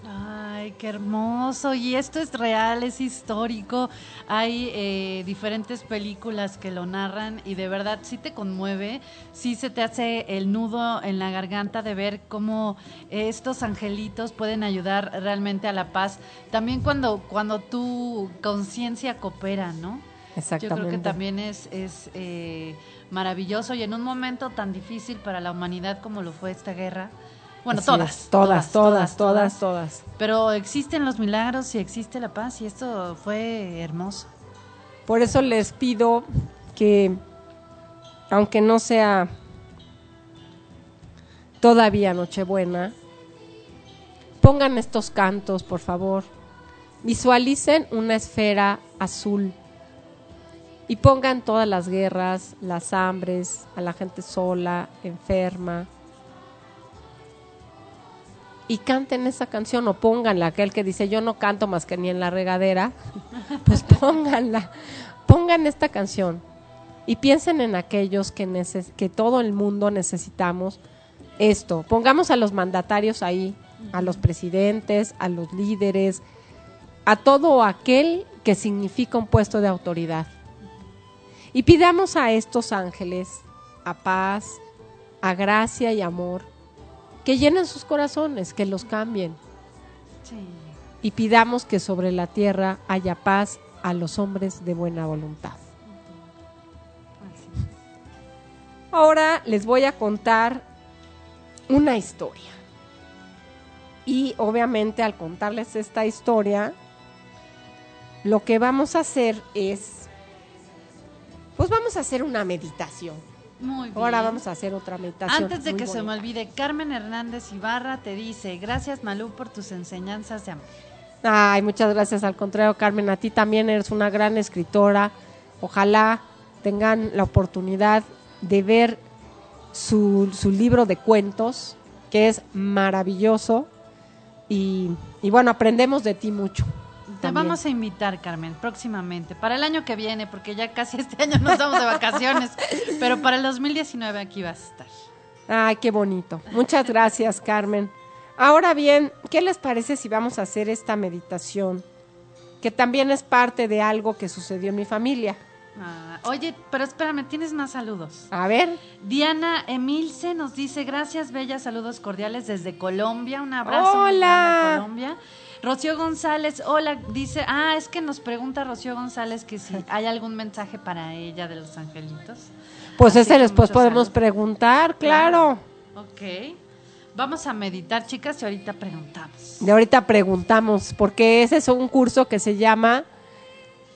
Speaker 1: Ay, qué hermoso. Y esto es real, es histórico. Hay eh, diferentes películas que lo narran y de verdad sí te conmueve, sí se te hace el nudo en la garganta de ver cómo estos angelitos pueden ayudar realmente a la paz. También cuando, cuando tu conciencia coopera, ¿no? Yo creo que
Speaker 3: Exactamente.
Speaker 1: también es, es eh, maravilloso y en un momento tan difícil para la humanidad como lo fue esta guerra. Bueno, todas,
Speaker 3: todas, todas, todas, todas.
Speaker 1: Pero existen los milagros y existe la paz y esto fue hermoso.
Speaker 3: Por eso les pido que, aunque no sea todavía Nochebuena, pongan estos cantos, por favor. Visualicen una esfera azul y pongan todas las guerras, las hambres, a la gente sola, enferma. Y canten esa canción o pónganla, aquel que dice yo no canto más que ni en la regadera, *laughs* pues pónganla, pongan esta canción y piensen en aquellos que, neces que todo el mundo necesitamos esto. Pongamos a los mandatarios ahí, a los presidentes, a los líderes, a todo aquel que significa un puesto de autoridad. Y pidamos a estos ángeles a paz, a gracia y amor, que llenen sus corazones, que los cambien.
Speaker 1: Sí.
Speaker 3: Y pidamos que sobre la tierra haya paz a los hombres de buena voluntad. Ahora les voy a contar una historia. Y obviamente al contarles esta historia, lo que vamos a hacer es, pues vamos a hacer una meditación.
Speaker 1: Muy bien.
Speaker 3: Ahora vamos a hacer otra meditación.
Speaker 1: Antes de que se me olvide, Carmen Hernández Ibarra te dice, gracias Malú por tus enseñanzas de amor.
Speaker 3: Ay, muchas gracias. Al contrario, Carmen, a ti también eres una gran escritora. Ojalá tengan la oportunidad de ver su, su libro de cuentos, que es maravilloso. Y, y bueno, aprendemos de ti mucho.
Speaker 1: Te vamos a invitar, Carmen, próximamente, para el año que viene, porque ya casi *laughs* este año nos vamos de vacaciones, pero para el 2019 aquí vas a estar.
Speaker 3: Ay, qué bonito. Muchas gracias, Carmen. Ahora bien, ¿qué les parece si vamos a hacer esta meditación? Que también es parte de algo que sucedió en mi familia.
Speaker 1: Ah, oye, pero espérame, tienes más saludos.
Speaker 3: A ver,
Speaker 1: Diana Emilce nos dice, gracias, bella, saludos cordiales desde Colombia, un abrazo
Speaker 3: Hola.
Speaker 1: Colombia. Rocío González, hola, dice, ah, es que nos pregunta Rocío González que si hay algún mensaje para ella de los angelitos.
Speaker 3: pues
Speaker 1: Así
Speaker 3: ese después podemos preguntar, claro.
Speaker 1: Ok, vamos a meditar, chicas, y ahorita preguntamos.
Speaker 3: De ahorita preguntamos, porque ese es un curso que se llama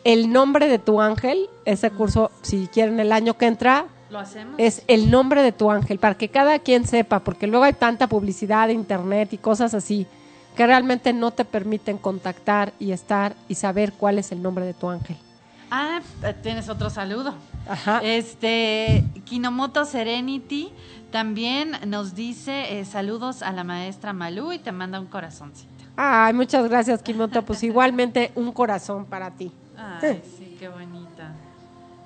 Speaker 3: El nombre de tu ángel. Ese curso, si quieren el año que entra,
Speaker 1: ¿Lo hacemos?
Speaker 3: es el nombre de tu ángel, para que cada quien sepa, porque luego hay tanta publicidad de internet y cosas así, que realmente no te permiten contactar y estar y saber cuál es el nombre de tu ángel.
Speaker 1: Ah, eh, tienes otro saludo.
Speaker 3: Ajá.
Speaker 1: Este, Kinomoto Serenity también nos dice eh, saludos a la maestra Malú y te manda un corazoncito.
Speaker 3: Ay, muchas gracias, Kimoto. Pues *laughs* igualmente un corazón para ti.
Speaker 1: Ay, sí, qué bonita.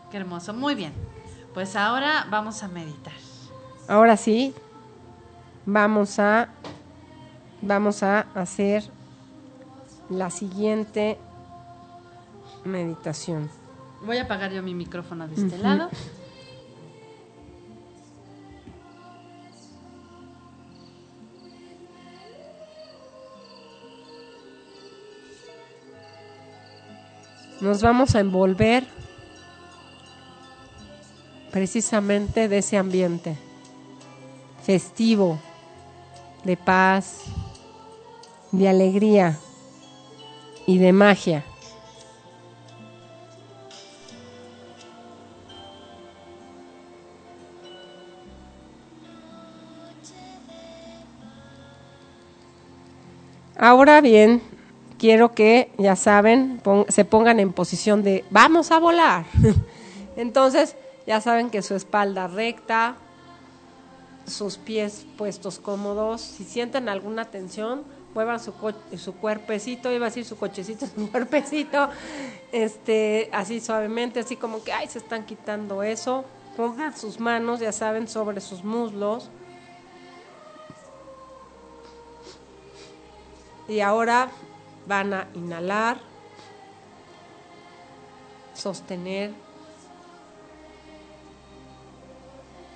Speaker 1: Qué hermoso. Muy bien. Pues ahora vamos a meditar.
Speaker 3: Ahora sí, vamos a vamos a hacer la siguiente meditación.
Speaker 1: Voy a apagar yo mi micrófono de este lado.
Speaker 3: Nos vamos a envolver precisamente de ese ambiente festivo, de paz, de alegría y de magia. Ahora bien, quiero que, ya saben, se pongan en posición de vamos a volar. *laughs* Entonces, ya saben que su espalda recta, sus pies puestos cómodos. Si sienten alguna tensión, muevan su, su cuerpecito, iba a decir su cochecito, *laughs* su cuerpecito, este, así suavemente, así como que, ay, se están quitando eso. Pongan sus manos, ya saben, sobre sus muslos. Y ahora van a inhalar, sostener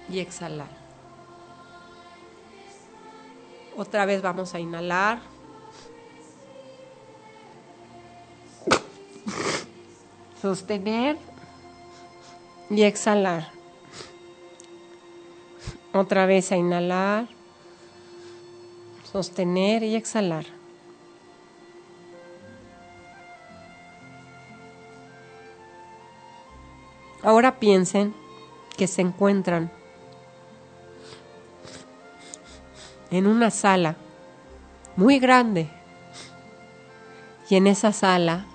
Speaker 3: y exhalar. Otra vez vamos a inhalar. Sostener y exhalar. Otra vez a inhalar, sostener y exhalar. Ahora piensen que se encuentran en una sala muy grande y en esa sala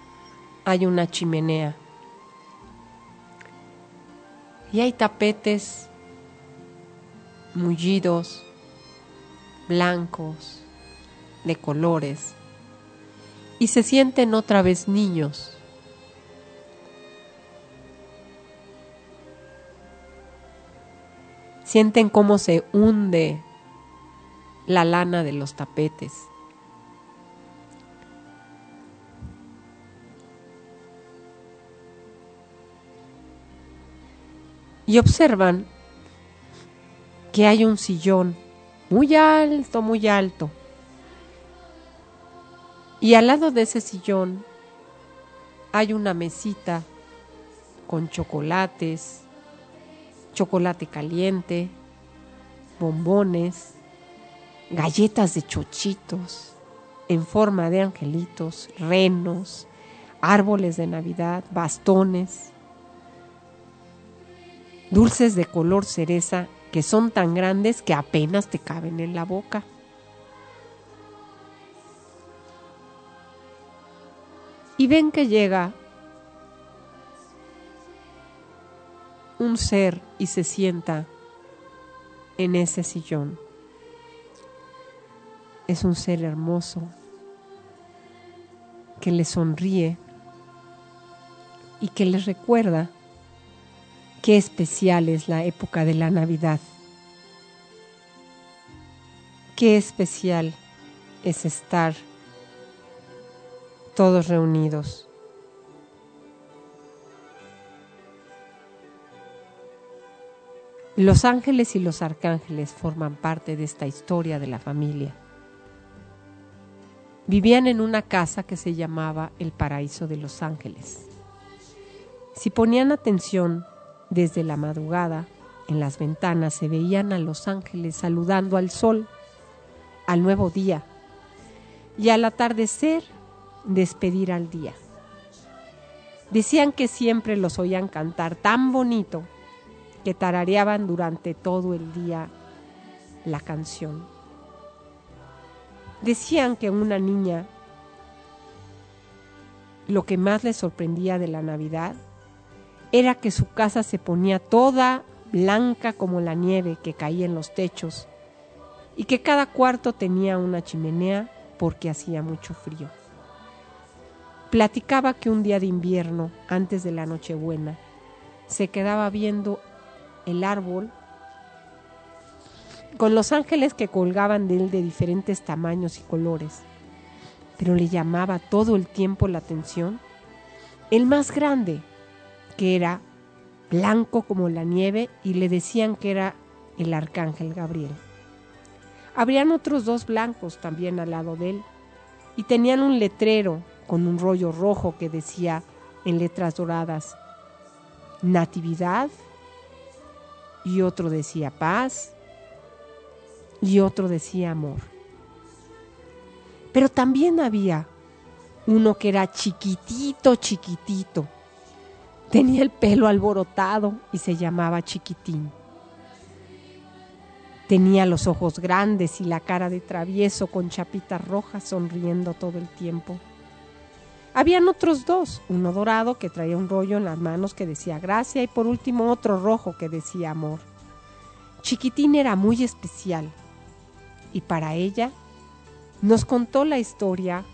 Speaker 3: hay una chimenea. Y hay tapetes mullidos, blancos, de colores, y se sienten otra vez niños. Sienten cómo se hunde la lana de los tapetes. Y observan que hay un sillón muy alto, muy alto. Y al lado de ese sillón hay una mesita con chocolates, chocolate caliente, bombones, galletas de chochitos en forma de angelitos, renos, árboles de Navidad, bastones, dulces de color cereza que son tan grandes que apenas te caben en la boca. Y ven que llega un ser y se sienta en ese sillón. Es un ser hermoso que le sonríe y que les recuerda qué especial es la época de la Navidad. Qué especial es estar todos reunidos. Los ángeles y los arcángeles forman parte de esta historia de la familia. Vivían en una casa que se llamaba el Paraíso de los Ángeles. Si ponían atención desde la madrugada, en las ventanas se veían a los ángeles saludando al sol, al nuevo día, y al atardecer despedir al día. Decían que siempre los oían cantar tan bonito que tarareaban durante todo el día la canción. Decían que una niña lo que más le sorprendía de la Navidad era que su casa se ponía toda blanca como la nieve que caía en los techos y que cada cuarto tenía una chimenea porque hacía mucho frío. Platicaba que un día de invierno, antes de la Nochebuena, se quedaba viendo el árbol con los ángeles que colgaban de él de diferentes tamaños y colores, pero le llamaba todo el tiempo la atención el más grande, que era blanco como la nieve y le decían que era el arcángel Gabriel. Habrían otros dos blancos también al lado de él y tenían un letrero con un rollo rojo que decía en letras doradas Natividad y otro decía paz y otro decía amor. Pero también había uno que era chiquitito, chiquitito. Tenía el pelo alborotado y se llamaba chiquitín. Tenía los ojos grandes y la cara de travieso con chapitas rojas sonriendo todo el tiempo. Habían otros dos, uno dorado que traía un rollo en las manos que decía gracia y por último otro rojo que decía amor. Chiquitín era muy especial y para ella nos contó la historia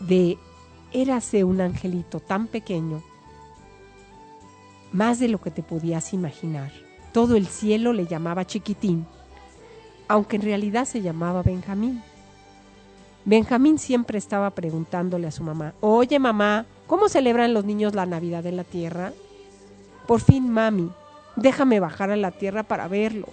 Speaker 3: de érase un angelito tan pequeño, más de lo que te podías imaginar. Todo el cielo le llamaba chiquitín, aunque en realidad se llamaba Benjamín. Benjamín siempre estaba preguntándole a su mamá, oye mamá, ¿cómo celebran los niños la Navidad en la tierra? Por fin, mami, déjame bajar a la tierra para verlo.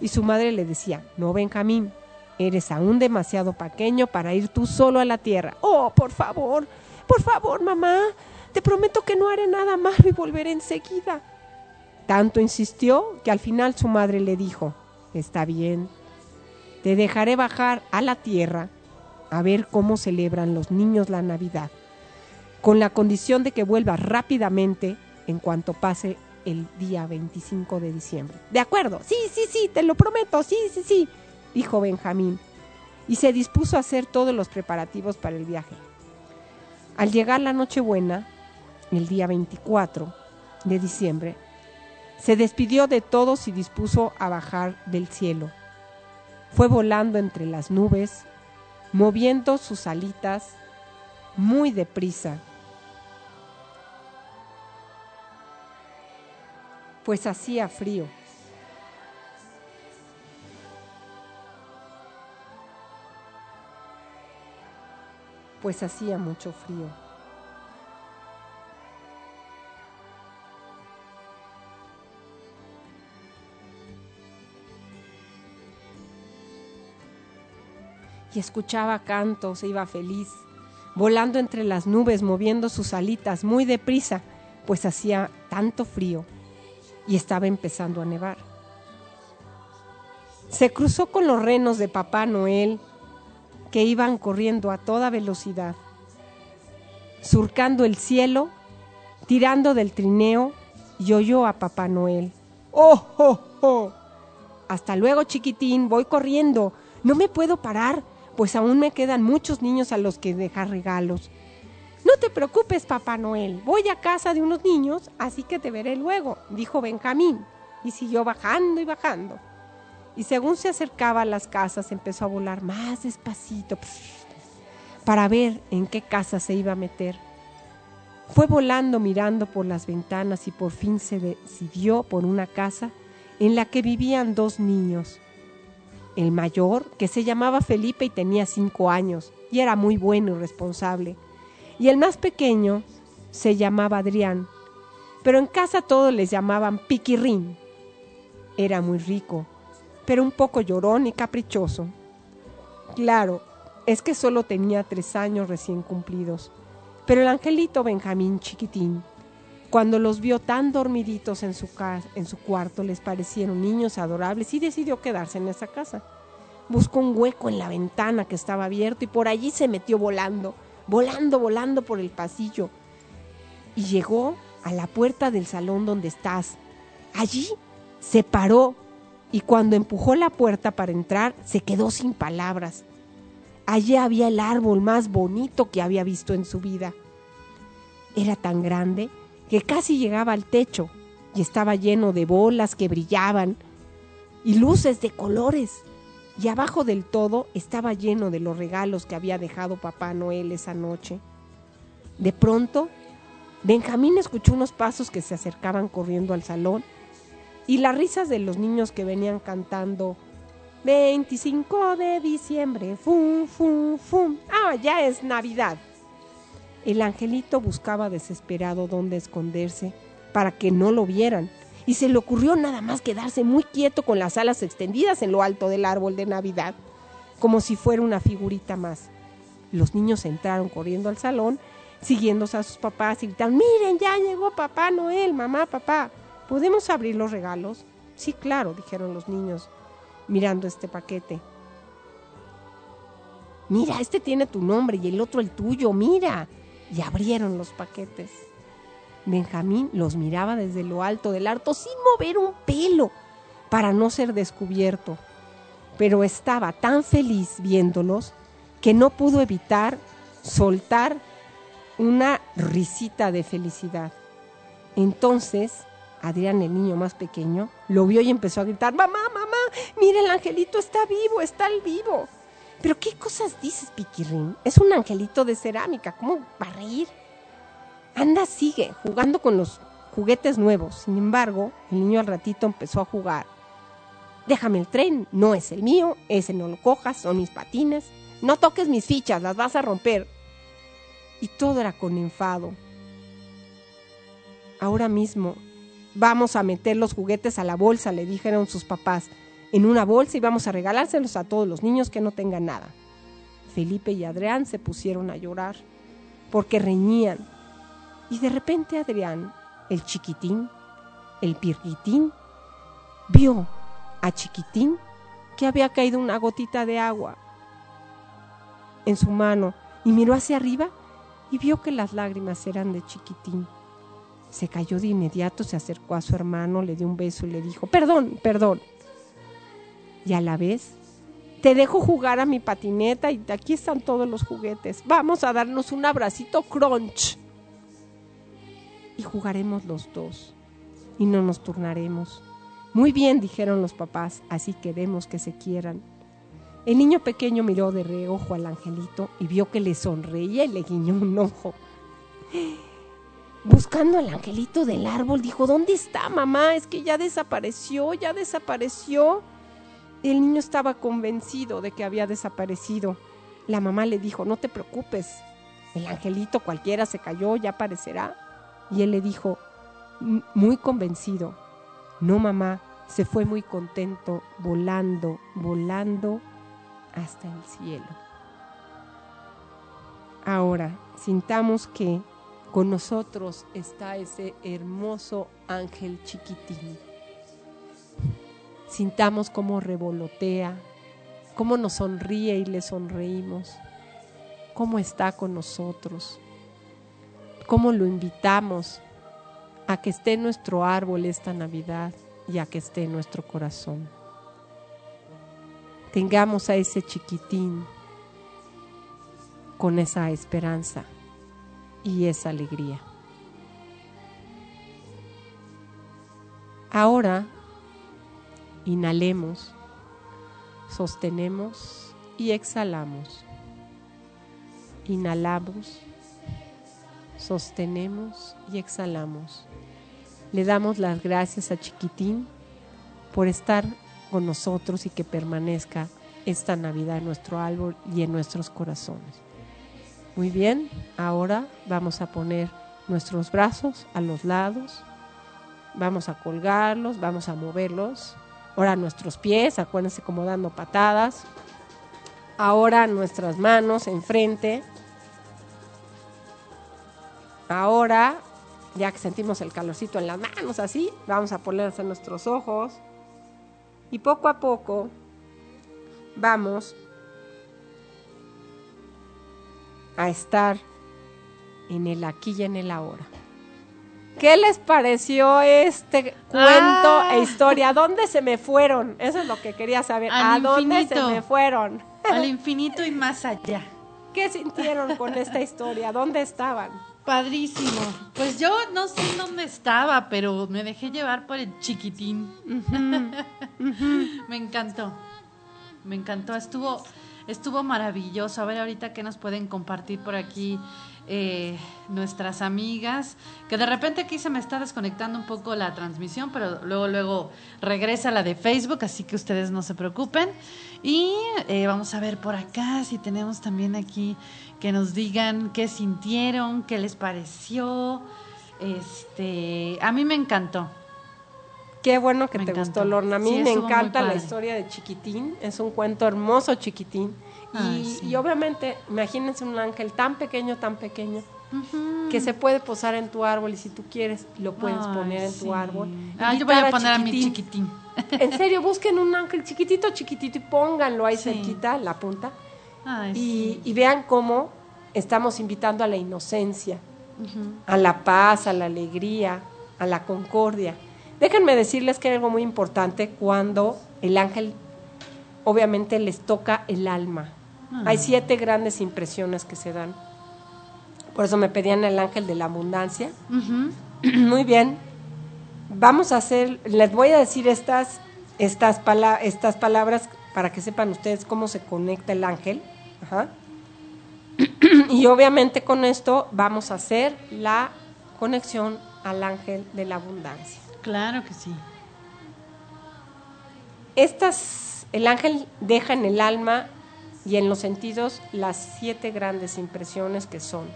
Speaker 3: Y su madre le decía, no, Benjamín, eres aún demasiado pequeño para ir tú solo a la tierra. Oh, por favor, por favor, mamá, te prometo que no haré nada malo y volveré enseguida. Tanto insistió que al final su madre le dijo, está bien, te dejaré bajar a la tierra a ver cómo celebran los niños la Navidad, con la condición de que vuelva rápidamente en cuanto pase el día 25 de diciembre. De acuerdo, sí, sí, sí, te lo prometo, sí, sí, sí, dijo Benjamín, y se dispuso a hacer todos los preparativos para el viaje. Al llegar la Nochebuena, el día 24, de diciembre, se despidió de todos y dispuso a bajar del cielo. Fue volando entre las nubes, moviendo sus alitas muy deprisa, pues hacía frío. Pues hacía mucho frío. y escuchaba cantos e iba feliz, volando entre las nubes, moviendo sus alitas muy deprisa, pues hacía tanto frío y estaba empezando a nevar. Se cruzó con los renos de Papá Noel, que iban corriendo a toda velocidad, surcando el cielo, tirando del trineo, y oyó a Papá Noel. ¡Oh, oh, oh! Hasta luego, chiquitín, voy corriendo. No me puedo parar pues aún me quedan muchos niños a los que dejar regalos. No te preocupes, Papá Noel, voy a casa de unos niños, así que te veré luego, dijo Benjamín, y siguió bajando y bajando. Y según se acercaba a las casas, empezó a volar más despacito para ver en qué casa se iba a meter. Fue volando mirando por las ventanas y por fin se decidió por una casa en la que vivían dos niños el mayor, que se llamaba Felipe y tenía cinco años, y era muy bueno y responsable. Y el más pequeño se llamaba Adrián, pero en casa todos les llamaban Piquirrín. Era muy rico, pero un poco llorón y caprichoso. Claro, es que solo tenía tres años recién cumplidos, pero el angelito Benjamín chiquitín, cuando los vio tan dormiditos en su, en su cuarto, les parecieron niños adorables y decidió quedarse en esa casa. Buscó un hueco en la ventana que estaba abierto y por allí se metió volando, volando, volando por el pasillo. Y llegó a la puerta del salón donde estás. Allí se paró y cuando empujó la puerta para entrar se quedó sin palabras. Allí había el árbol más bonito que había visto en su vida. Era tan grande que casi llegaba al techo y estaba lleno de bolas que brillaban y luces de colores. Y abajo del todo estaba lleno de los regalos que había dejado Papá Noel esa noche. De pronto, Benjamín escuchó unos pasos que se acercaban corriendo al salón y las risas de los niños que venían cantando 25 de diciembre, fum, fum, fum. Ah, ya es Navidad. El angelito buscaba desesperado dónde esconderse para que no lo vieran, y se le ocurrió nada más quedarse muy quieto con las alas extendidas en lo alto del árbol de Navidad, como si fuera una figurita más. Los niños entraron corriendo al salón, siguiéndose a sus papás y gritaron, miren, ya llegó papá Noel, mamá, papá, ¿podemos abrir los regalos? Sí, claro, dijeron los niños, mirando este paquete. Mira, este tiene tu nombre y el otro el tuyo, mira y abrieron los paquetes. Benjamín los miraba desde lo alto del arto sin mover un pelo para no ser descubierto, pero estaba tan feliz viéndolos que no pudo evitar soltar una risita de felicidad. Entonces, Adrián, el niño más pequeño, lo vio y empezó a gritar, mamá, mamá, mira, el angelito está vivo, está al vivo. Pero ¿qué cosas dices, Piquirrín? Es un angelito de cerámica, ¿cómo va a reír? Anda, sigue, jugando con los juguetes nuevos. Sin embargo, el niño al ratito empezó a jugar. Déjame el tren, no es el mío, ese no lo cojas, son mis patines. No toques mis fichas, las vas a romper. Y todo era con enfado. Ahora mismo vamos a meter los juguetes a la bolsa, le dijeron sus papás en una bolsa y vamos a regalárselos a todos los niños que no tengan nada. Felipe y Adrián se pusieron a llorar porque reñían. Y de repente Adrián, el chiquitín, el pirquitín, vio a chiquitín que había caído una gotita de agua en su mano y miró hacia arriba y vio que las lágrimas eran de chiquitín. Se cayó de inmediato, se acercó a su hermano, le dio un beso y le dijo, perdón, perdón y a la vez te dejo jugar a mi patineta y aquí están todos los juguetes. Vamos a darnos un abracito crunch. y jugaremos los dos. Y no nos turnaremos. Muy bien, dijeron los papás, así queremos que se quieran. El niño pequeño miró de reojo al angelito y vio que le sonreía y le guiñó un ojo. Buscando al angelito del árbol, dijo, ¿dónde está mamá? Es que ya desapareció, ya desapareció. El niño estaba convencido de que había desaparecido. La mamá le dijo, no te preocupes, el angelito cualquiera se cayó, ya aparecerá. Y él le dijo, muy convencido, no mamá, se fue muy contento, volando, volando hasta el cielo. Ahora, sintamos que con nosotros está ese hermoso ángel chiquitín. Sintamos cómo revolotea, cómo nos sonríe y le sonreímos, cómo está con nosotros, cómo lo invitamos a que esté en nuestro árbol esta Navidad y a que esté en nuestro corazón. Tengamos a ese chiquitín con esa esperanza y esa alegría. Ahora inhalemos, sostenemos y exhalamos. Inhalamos, sostenemos y exhalamos. Le damos las gracias a Chiquitín por estar con nosotros y que permanezca esta Navidad en nuestro árbol y en nuestros corazones. Muy bien, ahora vamos a poner nuestros brazos a los lados, vamos a colgarlos, vamos a moverlos. Ahora nuestros pies, acuérdense como dando patadas. Ahora nuestras manos enfrente. Ahora, ya que sentimos el calorcito en las manos así, vamos a ponerlas en nuestros ojos. Y poco a poco vamos a estar en el aquí y en el ahora. ¿Qué les pareció este cuento
Speaker 1: Ah.
Speaker 3: e historia? ¿A dónde se me fueron? Eso es lo que quería saber.
Speaker 1: Al
Speaker 3: ¿A dónde se me fueron?
Speaker 1: Al infinito y más allá. *laughs*
Speaker 3: ¿Qué sintieron con esta historia? ¿Dónde estaban?
Speaker 1: Padrísimo. Pues yo no sé en dónde estaba, pero me dejé llevar por el chiquitín. *laughs* me encantó. Me encantó. Estuvo, estuvo maravilloso. A ver ahorita qué nos pueden compartir por aquí eh, nuestras amigas. Que de repente aquí se me está desconectando un poco la transmisión, pero luego, luego regresa la de Facebook, así que ustedes no se preocupen. Y eh, vamos a ver por acá si tenemos también aquí que nos digan qué sintieron, qué les pareció. Este, a mí me encantó.
Speaker 3: Qué bueno que
Speaker 1: Me
Speaker 3: te gustó, Lorna. A mí
Speaker 1: Sí,
Speaker 3: me encanta la historia de Chiquitín. Es un cuento hermoso, Chiquitín. Y,
Speaker 1: sí.
Speaker 3: y obviamente, imagínense un ángel tan pequeño, tan pequeño, que se puede posar en tu árbol y si tú quieres, lo puedes
Speaker 1: Ay,
Speaker 3: poner en
Speaker 1: sí.
Speaker 3: tu árbol.
Speaker 1: Ah, yo voy a poner a mi
Speaker 3: Chiquitín. *laughs* En serio, busquen un ángel chiquitito, chiquitito y pónganlo ahí cerquita, la punta.
Speaker 1: Ay,
Speaker 3: Y,
Speaker 1: sí.
Speaker 3: y vean cómo estamos invitando a la inocencia, a la paz, a la alegría, a la concordia. Déjenme decirles que hay algo muy importante cuando el ángel obviamente les toca el alma.
Speaker 1: Ah.
Speaker 3: Hay siete grandes impresiones que se dan. Por eso me pedían el ángel de la abundancia. *clears throat* Muy bien. Vamos a hacer, les voy a decir estas, estas, pala- estas palabras para que sepan ustedes cómo se conecta el ángel. Ajá. *clears throat* Y obviamente con esto vamos a hacer la conexión al ángel de la abundancia.
Speaker 1: Claro que sí.
Speaker 3: Estas, el ángel deja en el alma y en los sentidos las siete grandes impresiones que son.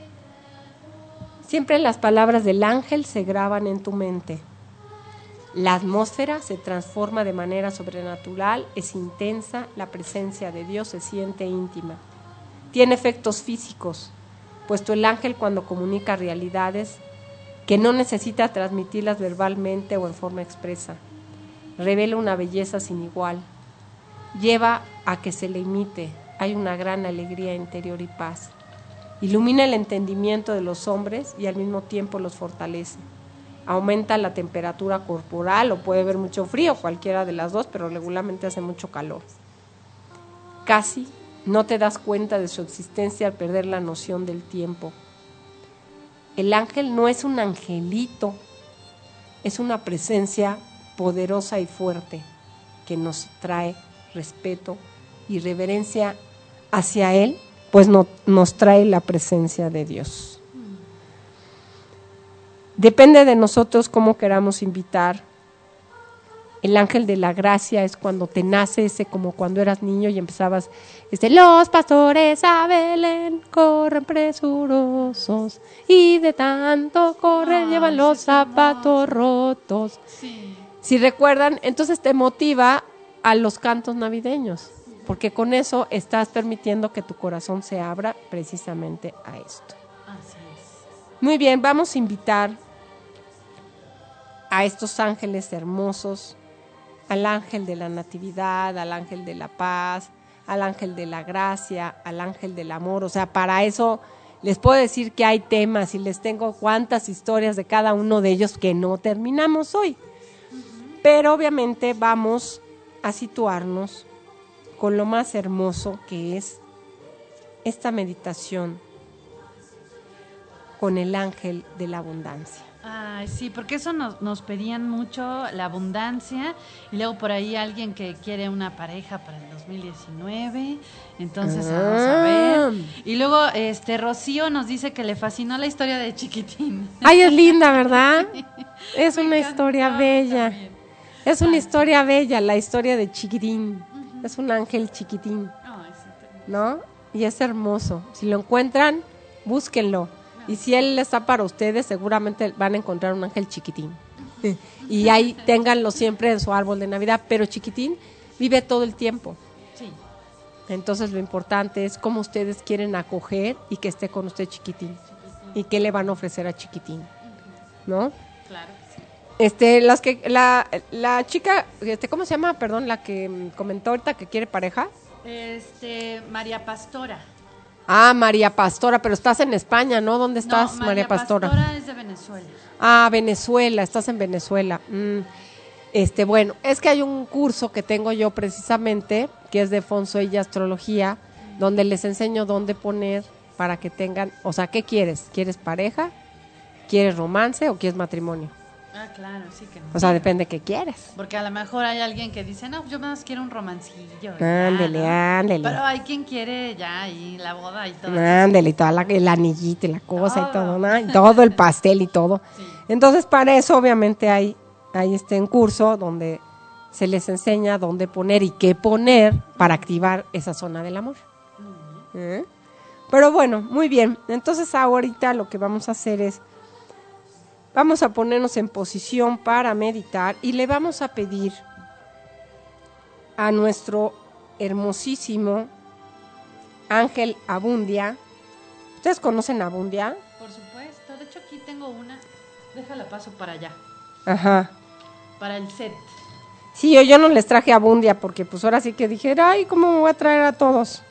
Speaker 3: Siempre las palabras del ángel se graban en tu mente. La atmósfera se transforma de manera sobrenatural, es intensa, la presencia de Dios se siente íntima. Tiene efectos físicos, puesto el ángel cuando comunica realidades que no necesita transmitirlas verbalmente o en forma expresa. Revela una belleza sin igual, lleva a que se le imite, hay una gran alegría interior y paz, ilumina el entendimiento de los hombres y al mismo tiempo los fortalece, aumenta la temperatura corporal o puede haber mucho frío, cualquiera de las dos, pero regularmente hace mucho calor. Casi no te das cuenta de su existencia al perder la noción del tiempo. El ángel no es un angelito, es una presencia poderosa y fuerte que nos trae respeto y reverencia hacia Él, pues no- nos trae la presencia de Dios. Depende de nosotros cómo queramos invitar. El ángel de la gracia es cuando te nace ese como cuando eras niño y empezabas, este, los pastores a Belén corren presurosos y de tanto correr
Speaker 1: Ay,
Speaker 3: llevan los zapatos rotos.
Speaker 1: Sí.
Speaker 3: Si recuerdan, entonces te motiva a los cantos navideños, porque con eso estás permitiendo que tu corazón se abra precisamente a esto.
Speaker 1: Así es.
Speaker 3: Muy bien, vamos a invitar a estos ángeles hermosos, al ángel de la natividad, al ángel de la paz, al ángel de la gracia, al ángel del amor. O sea, para eso les puedo decir que hay temas y les tengo cuantas historias de cada uno de ellos que no terminamos hoy. Pero obviamente vamos a situarnos con lo más hermoso que es esta meditación con el ángel de la abundancia.
Speaker 1: Ay, sí, porque eso nos, nos pedían mucho, la abundancia, y luego por ahí alguien que quiere una pareja para el 2019, entonces vamos a
Speaker 3: Ah.
Speaker 1: ver. Y luego este Rocío nos dice que le fascinó la historia de Chiquitín.
Speaker 3: Ay, es linda, ¿verdad? *laughs* Es
Speaker 1: Me
Speaker 3: una
Speaker 1: encantó
Speaker 3: historia bella.
Speaker 1: también.
Speaker 3: Es una historia bella, la historia de Chiquitín. Es un ángel chiquitín, ¿no? Y es hermoso. Si lo encuentran, búsquenlo. Y si él está para ustedes, seguramente van a encontrar un ángel chiquitín. Y ahí ténganlo siempre en su árbol de Navidad. Pero chiquitín vive todo el tiempo.
Speaker 1: sí.
Speaker 3: Entonces lo importante es cómo ustedes quieren acoger y que esté con usted chiquitín. Y qué le van a ofrecer a chiquitín. ¿No?
Speaker 1: Claro que sí.
Speaker 3: Este, las que, la, la chica, este, ¿cómo se llama? Perdón, la que comentó ahorita que quiere pareja.
Speaker 1: Este, María Pastora.
Speaker 3: Ah, María Pastora, pero estás en España, ¿no? ¿Dónde estás,
Speaker 1: no,
Speaker 3: María Pastora?
Speaker 1: Pastora es de Venezuela.
Speaker 3: Ah, Venezuela, estás en Venezuela. Mm. Este, bueno, es que hay un curso que tengo yo precisamente, que es de Fonso y Astrología, donde les enseño dónde poner para que tengan, o sea, ¿qué quieres? ¿Quieres pareja? ¿Quieres romance o quieres matrimonio?
Speaker 1: Ah, claro, sí que no.
Speaker 3: O sea, depende qué quieres.
Speaker 1: Porque a lo mejor hay alguien que dice, no, yo más quiero un romancillo.
Speaker 3: Ándele,
Speaker 1: ¿no?
Speaker 3: ándele.
Speaker 1: Pero hay quien quiere ya y la boda y todo.
Speaker 3: Ándele, y toda la, el anillito y la cosa y
Speaker 1: Todo.
Speaker 3: todo, ¿no? Y todo el *laughs* pastel y todo.
Speaker 1: Sí.
Speaker 3: Entonces, para eso, obviamente, hay, hay este un curso donde se les enseña dónde poner y qué poner para activar esa zona del amor. ¿Eh? Pero bueno, muy bien. Entonces, ahorita lo que vamos a hacer es, vamos a ponernos en posición para meditar y le vamos a pedir a nuestro hermosísimo Ángel Abundia. ¿Ustedes conocen a Abundia?
Speaker 1: Por supuesto. De hecho, aquí tengo una. Déjala paso para allá.
Speaker 3: Ajá.
Speaker 1: Para el set.
Speaker 3: Sí, yo, yo no les traje Abundia porque pues ahora sí que dije, ay, ¿cómo me voy a traer a todos?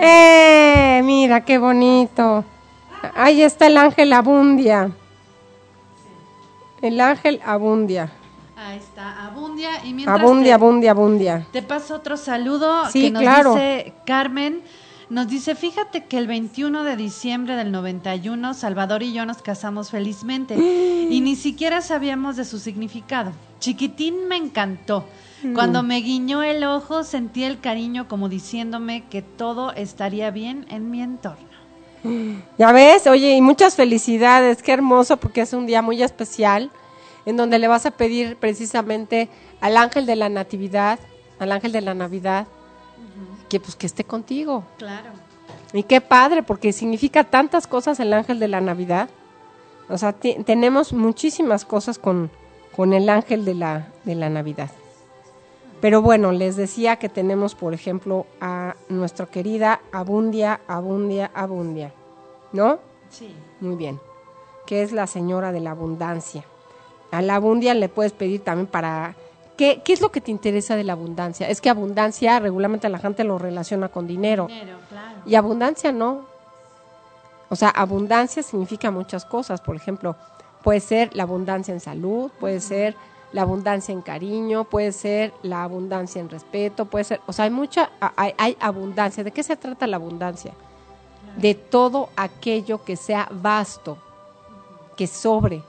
Speaker 3: ¡Eh! Mira, qué bonito. Ahí está el ángel Abundia. El ángel Abundia.
Speaker 1: Ahí está, Abundia. Y mientras
Speaker 3: Abundia,
Speaker 1: te,
Speaker 3: Abundia, Abundia.
Speaker 1: te paso otro saludo
Speaker 3: Sí,
Speaker 1: que nos
Speaker 3: claro.
Speaker 1: dice Carmen. Nos dice, fíjate que el 21 de diciembre del 91 Salvador y yo nos casamos felizmente y ni siquiera sabíamos de su significado. Chiquitín me encantó.
Speaker 3: Mm.
Speaker 1: Cuando me guiñó el ojo sentí el cariño como diciéndome que todo estaría bien en mi entorno.
Speaker 3: Ya ves, oye, y muchas felicidades, qué hermoso porque es un día muy especial en donde le vas a pedir precisamente al ángel de la natividad, al ángel de la Navidad, que pues que esté contigo.
Speaker 1: Claro.
Speaker 3: Y qué padre, porque significa tantas cosas el ángel de la Navidad. O sea, tenemos muchísimas cosas con, con el ángel de la, de la Navidad. Pero bueno, les decía que tenemos, por ejemplo, a nuestra querida Abundia, Abundia, Abundia. ¿No?
Speaker 1: Sí.
Speaker 3: Muy bien. Que es la señora de la abundancia. A la abundia le puedes pedir también para... ¿Qué, ¿Qué es lo que te interesa de la abundancia? Es que abundancia regularmente la gente lo relaciona con dinero.
Speaker 1: Dinero, claro.
Speaker 3: Y abundancia no. O sea, abundancia significa muchas cosas. Por ejemplo, puede ser la abundancia en salud, puede ser la abundancia en cariño, puede ser la abundancia en respeto, puede ser, o sea, hay mucha, hay, hay abundancia. ¿De qué se trata la abundancia? De todo aquello que sea vasto, que sobre,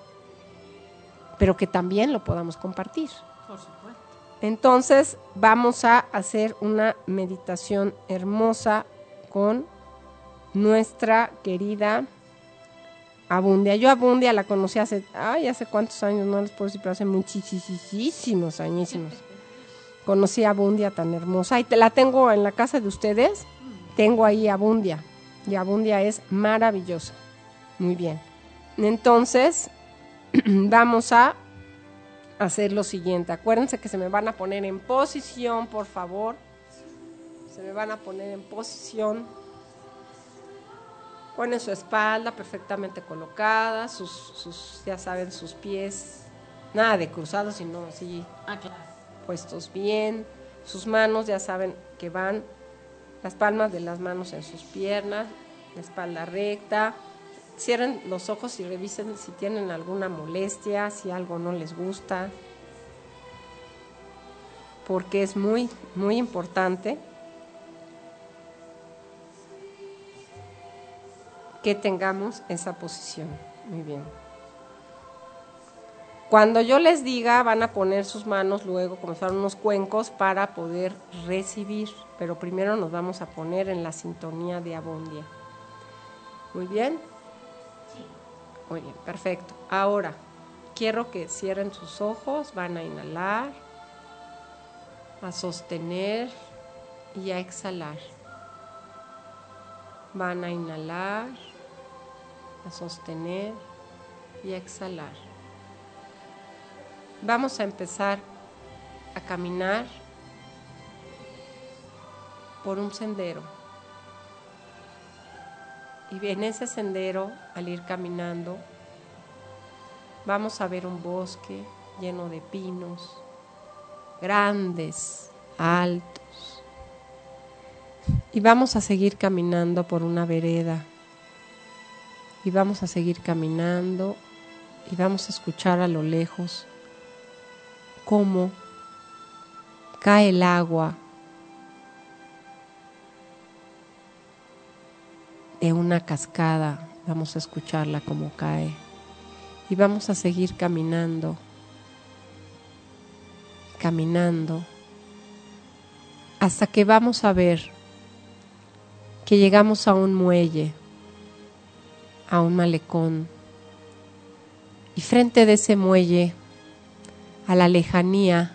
Speaker 3: pero que también lo podamos compartir.
Speaker 1: Por supuesto.
Speaker 3: Entonces vamos a hacer una meditación hermosa con nuestra querida Abundia. Yo Abundia la conocí hace, ay, hace cuántos años, no les puedo decir, pero hace muchísimos añísimos. Conocí a Abundia tan hermosa y te la tengo en la casa de ustedes. Tengo ahí Abundia y Abundia es maravillosa. Muy bien. Entonces, *clears throat* vamos a hacer lo siguiente. Acuérdense que se me van a poner en posición, por favor. Se me van a poner en posición. Ponen su espalda perfectamente colocada, sus, sus, ya saben, sus pies, nada de cruzados, sino así
Speaker 1: Ah,
Speaker 3: puestos bien. Sus manos ya saben que van las palmas de las manos en sus piernas, la espalda recta. Cierren los ojos y revisen si tienen alguna molestia, si algo no les gusta. Porque es muy, muy importante que tengamos esa posición. Muy bien. Cuando yo les diga, van a poner sus manos luego fueran unos cuencos para poder recibir, pero primero nos vamos a poner en la sintonía de abundia. Muy bien. Muy bien, perfecto. Ahora, quiero que cierren sus ojos, van a inhalar, a sostener y a exhalar. Van a inhalar, a sostener y a exhalar. Vamos a empezar a caminar por un sendero. Y en ese sendero, al ir caminando, vamos a ver un bosque lleno de pinos, grandes, altos. Y vamos a seguir caminando por una vereda. Y vamos a seguir caminando y vamos a escuchar a lo lejos cómo cae el agua de una cascada. Vamos a escucharla como cae. Y vamos a seguir caminando, caminando, hasta que vamos a ver que llegamos a un muelle, a un malecón. Y frente de ese muelle, a la lejanía,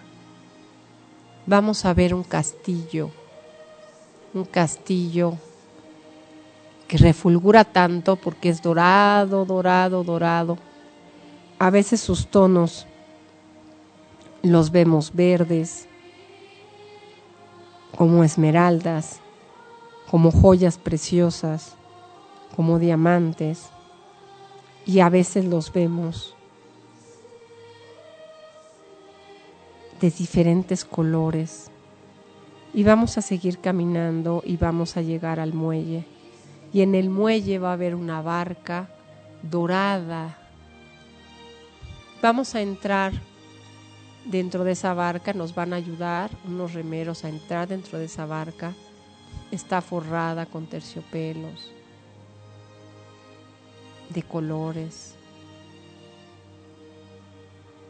Speaker 3: vamos a ver un castillo, un castillo que refulgura tanto porque es dorado, dorado, dorado. A veces sus tonos los vemos verdes, como esmeraldas, como joyas preciosas, como diamantes, y a veces los vemos de diferentes colores. Y vamos a seguir caminando y vamos a llegar al muelle. Y en el muelle va a haber una barca dorada. Vamos a entrar dentro de esa barca, nos van a ayudar unos remeros a entrar dentro de esa barca. Está forrada con terciopelos de colores.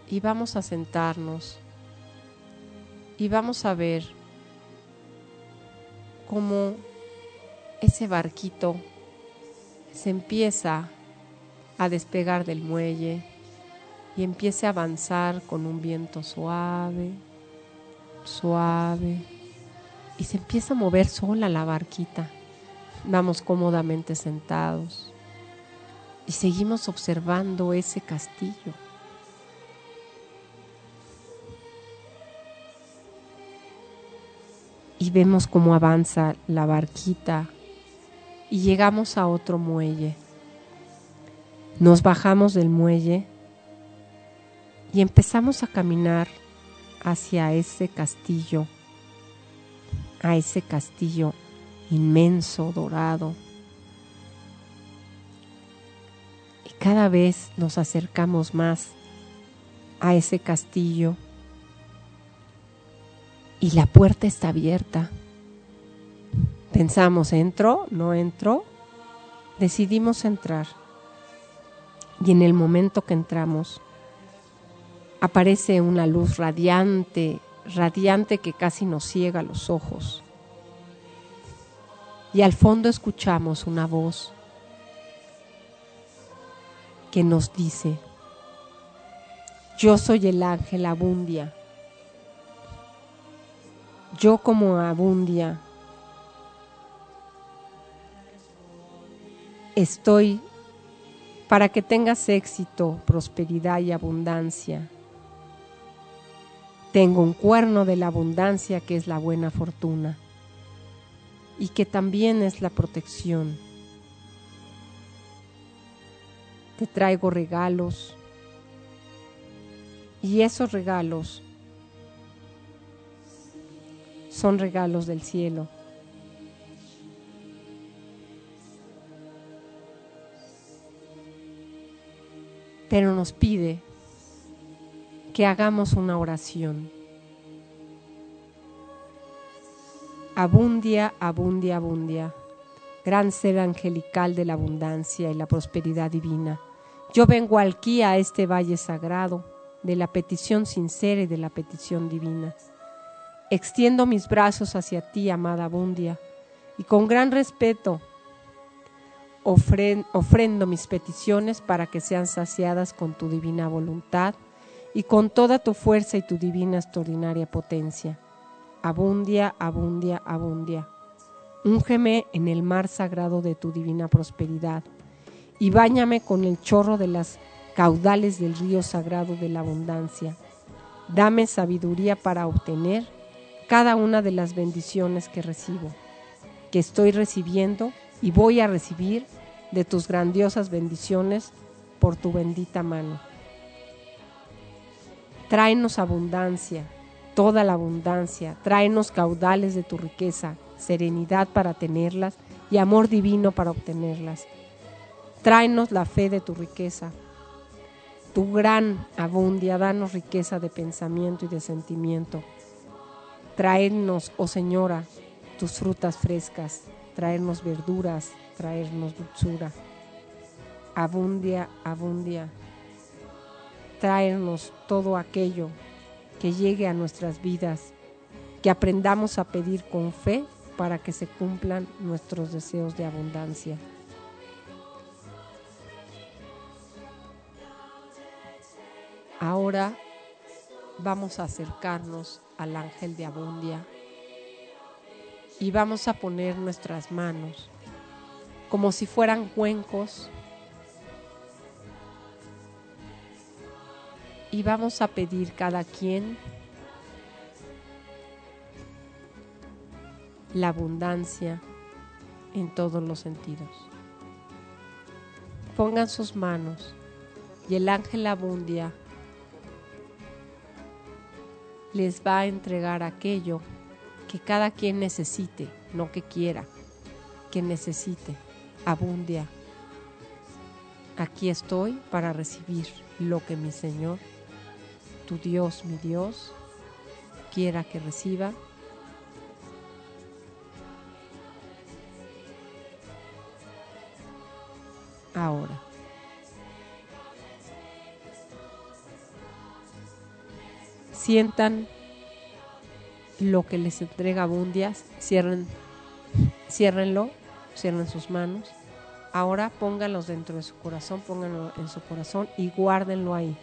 Speaker 3: Y vamos a sentarnos y vamos a ver cómo ese barquito se empieza a despegar del muelle y empieza a avanzar con un viento suave, suave, y se empieza a mover sola la barquita. Vamos cómodamente sentados y seguimos observando ese castillo. y vemos cómo avanza la barquita y llegamos a otro muelle. Nos bajamos del muelle y empezamos a caminar hacia ese castillo, a ese castillo inmenso, dorado. Cada vez nos acercamos más a ese castillo y la puerta está abierta. Pensamos, ¿entro? ¿No entro? Decidimos entrar. Y en el momento que entramos, aparece una luz radiante, radiante que casi nos ciega los ojos. Y al fondo escuchamos una voz que nos dice, yo soy el ángel Abundia. Yo como Abundia estoy para que tengas éxito, prosperidad y abundancia. Tengo un cuerno de la abundancia que es la buena fortuna y que también es la protección. Te traigo regalos y esos regalos son regalos del cielo. Pero nos pide que hagamos una oración. Abundia, abundia, abundia. Gran ser angelical de la abundancia y la prosperidad divina. Yo vengo aquí a este valle sagrado de la petición sincera y de la petición divina. Extiendo mis brazos hacia ti, amada Abundia, y con gran respeto ofrendo mis peticiones para que sean saciadas con tu divina voluntad y con toda tu fuerza y tu divina extraordinaria potencia. Abundia, abundia, abundia. Úngeme en el mar sagrado de tu divina prosperidad y báñame con el chorro de las caudales del río sagrado de la abundancia. Dame sabiduría para obtener cada una de las bendiciones que recibo, que estoy recibiendo y voy a recibir de tus grandiosas bendiciones por tu bendita mano. Tráenos abundancia, toda la abundancia, tráenos caudales de tu riqueza, serenidad para tenerlas y amor divino para obtenerlas. Tráenos la fe de tu riqueza, tu gran abundia, danos riqueza de pensamiento y de sentimiento. Traernos, oh Señora, tus frutas frescas, traernos verduras, traernos dulzura. Abundia, abundia. Traernos todo aquello que llegue a nuestras vidas, que aprendamos a pedir con fe para que se cumplan nuestros deseos de abundancia. Ahora vamos a acercarnos al ángel de Abundia y vamos a poner nuestras manos como si fueran cuencos y vamos a pedir cada quien la abundancia en todos los sentidos. Pongan sus manos y el ángel abundia les va a entregar aquello que cada quien necesite, no que quiera, que necesite. Abundia. Aquí estoy para recibir lo que mi Señor, tu Dios, mi Dios, quiera que reciba. Ahora. Sientan lo que les entrega Abundias, cierren, ciérrenlo, cierren sus manos. Ahora pónganlos dentro de su corazón, pónganlo en su corazón y guárdenlo ahí.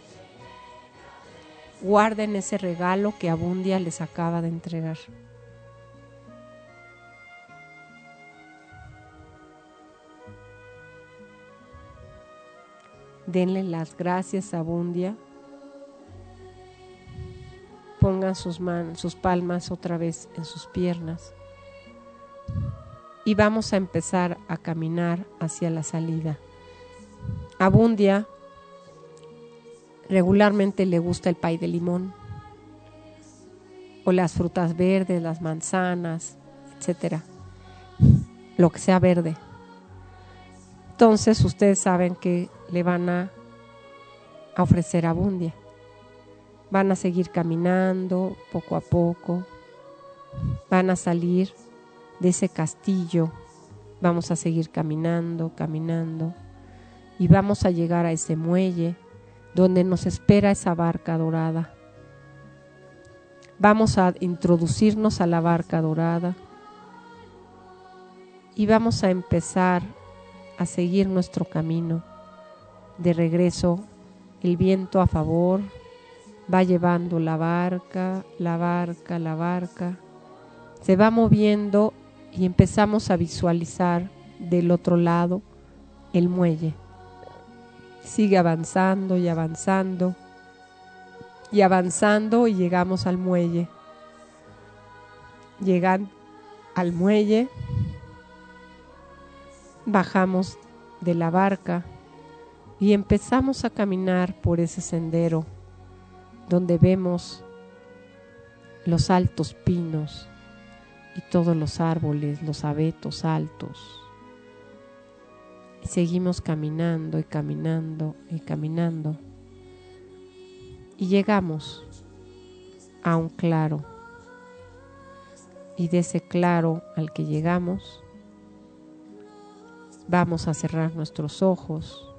Speaker 3: Guarden ese regalo que Abundia les acaba de entregar. Denle las gracias a Abundia pongan sus manos, sus palmas otra vez en sus piernas y vamos a empezar a caminar hacia la salida. Abundia regularmente le gusta el pay de limón o las frutas verdes, las manzanas, etcétera, lo que sea verde. Entonces ustedes saben que le van a ofrecer abundia. Van a seguir caminando poco a poco, van a salir de ese castillo, vamos a seguir caminando, caminando y vamos a llegar a ese muelle donde nos espera esa barca dorada. Vamos a introducirnos a la barca dorada y vamos a empezar a seguir nuestro camino. De regreso, el viento a favor va llevando la barca, la barca, la barca. Se va moviendo y empezamos a visualizar del otro lado el muelle. Sigue avanzando y avanzando y avanzando y llegamos al muelle. Llegan al muelle, bajamos de la barca y empezamos a caminar por ese sendero donde vemos los altos pinos y todos los árboles, los abetos altos. Seguimos caminando y caminando y caminando. Y llegamos a un claro. Y de ese claro al que llegamos, vamos a cerrar nuestros ojos.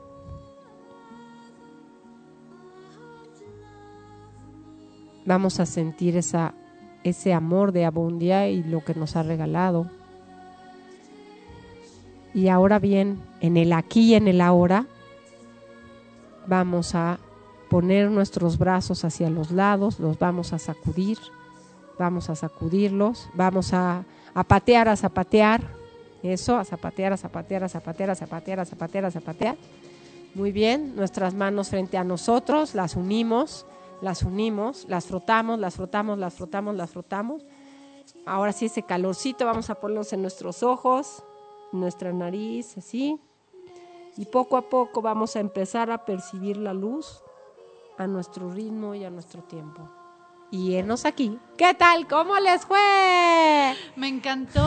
Speaker 3: Vamos a sentir esa, ese amor de Abundia y lo que nos ha regalado. Y ahora bien, en el aquí y en el ahora, vamos a poner nuestros brazos hacia los lados, los vamos a sacudir, vamos a sacudirlos, vamos a, a patear, a zapatear, eso, a zapatear, a zapatear, a zapatear, a zapatear, a zapatear, a zapatear. Muy bien, nuestras manos frente a nosotros, las unimos, las unimos, las frotamos, las frotamos, las frotamos, las frotamos. Ahora sí, ese calorcito vamos a ponernos en nuestros ojos, nuestra nariz, así. Y poco a poco vamos a empezar a percibir la luz a nuestro ritmo y a nuestro tiempo. Y enos aquí. ¿Qué tal? ¿Cómo les fue?
Speaker 1: Me encantó.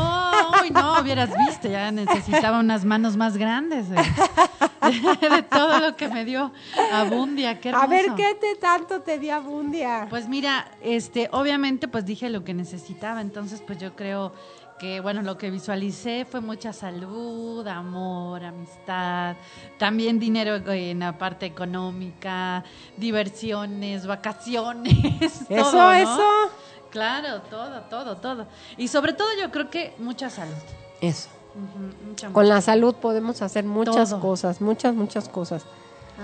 Speaker 1: Uy, no, hubieras visto, ya necesitaba unas manos más grandes de, todo lo que me dio Abundia. Qué
Speaker 3: A ver,
Speaker 1: hermoso.
Speaker 3: ¿qué te tanto te dio Abundia?
Speaker 1: Pues mira, este, obviamente, pues dije lo que necesitaba, entonces, pues yo creo que, bueno, lo que visualicé fue mucha salud, amor, amistad, también dinero en la parte económica, diversiones, vacaciones. *laughs*
Speaker 3: Eso,
Speaker 1: todo, ¿no?
Speaker 3: eso.
Speaker 1: Claro, todo, todo, todo. Y sobre todo yo creo que mucha salud.
Speaker 3: Eso.
Speaker 1: Mucha,
Speaker 3: Con
Speaker 1: mucha.
Speaker 3: la salud podemos hacer muchas
Speaker 1: Todo.
Speaker 3: cosas, muchas, muchas cosas.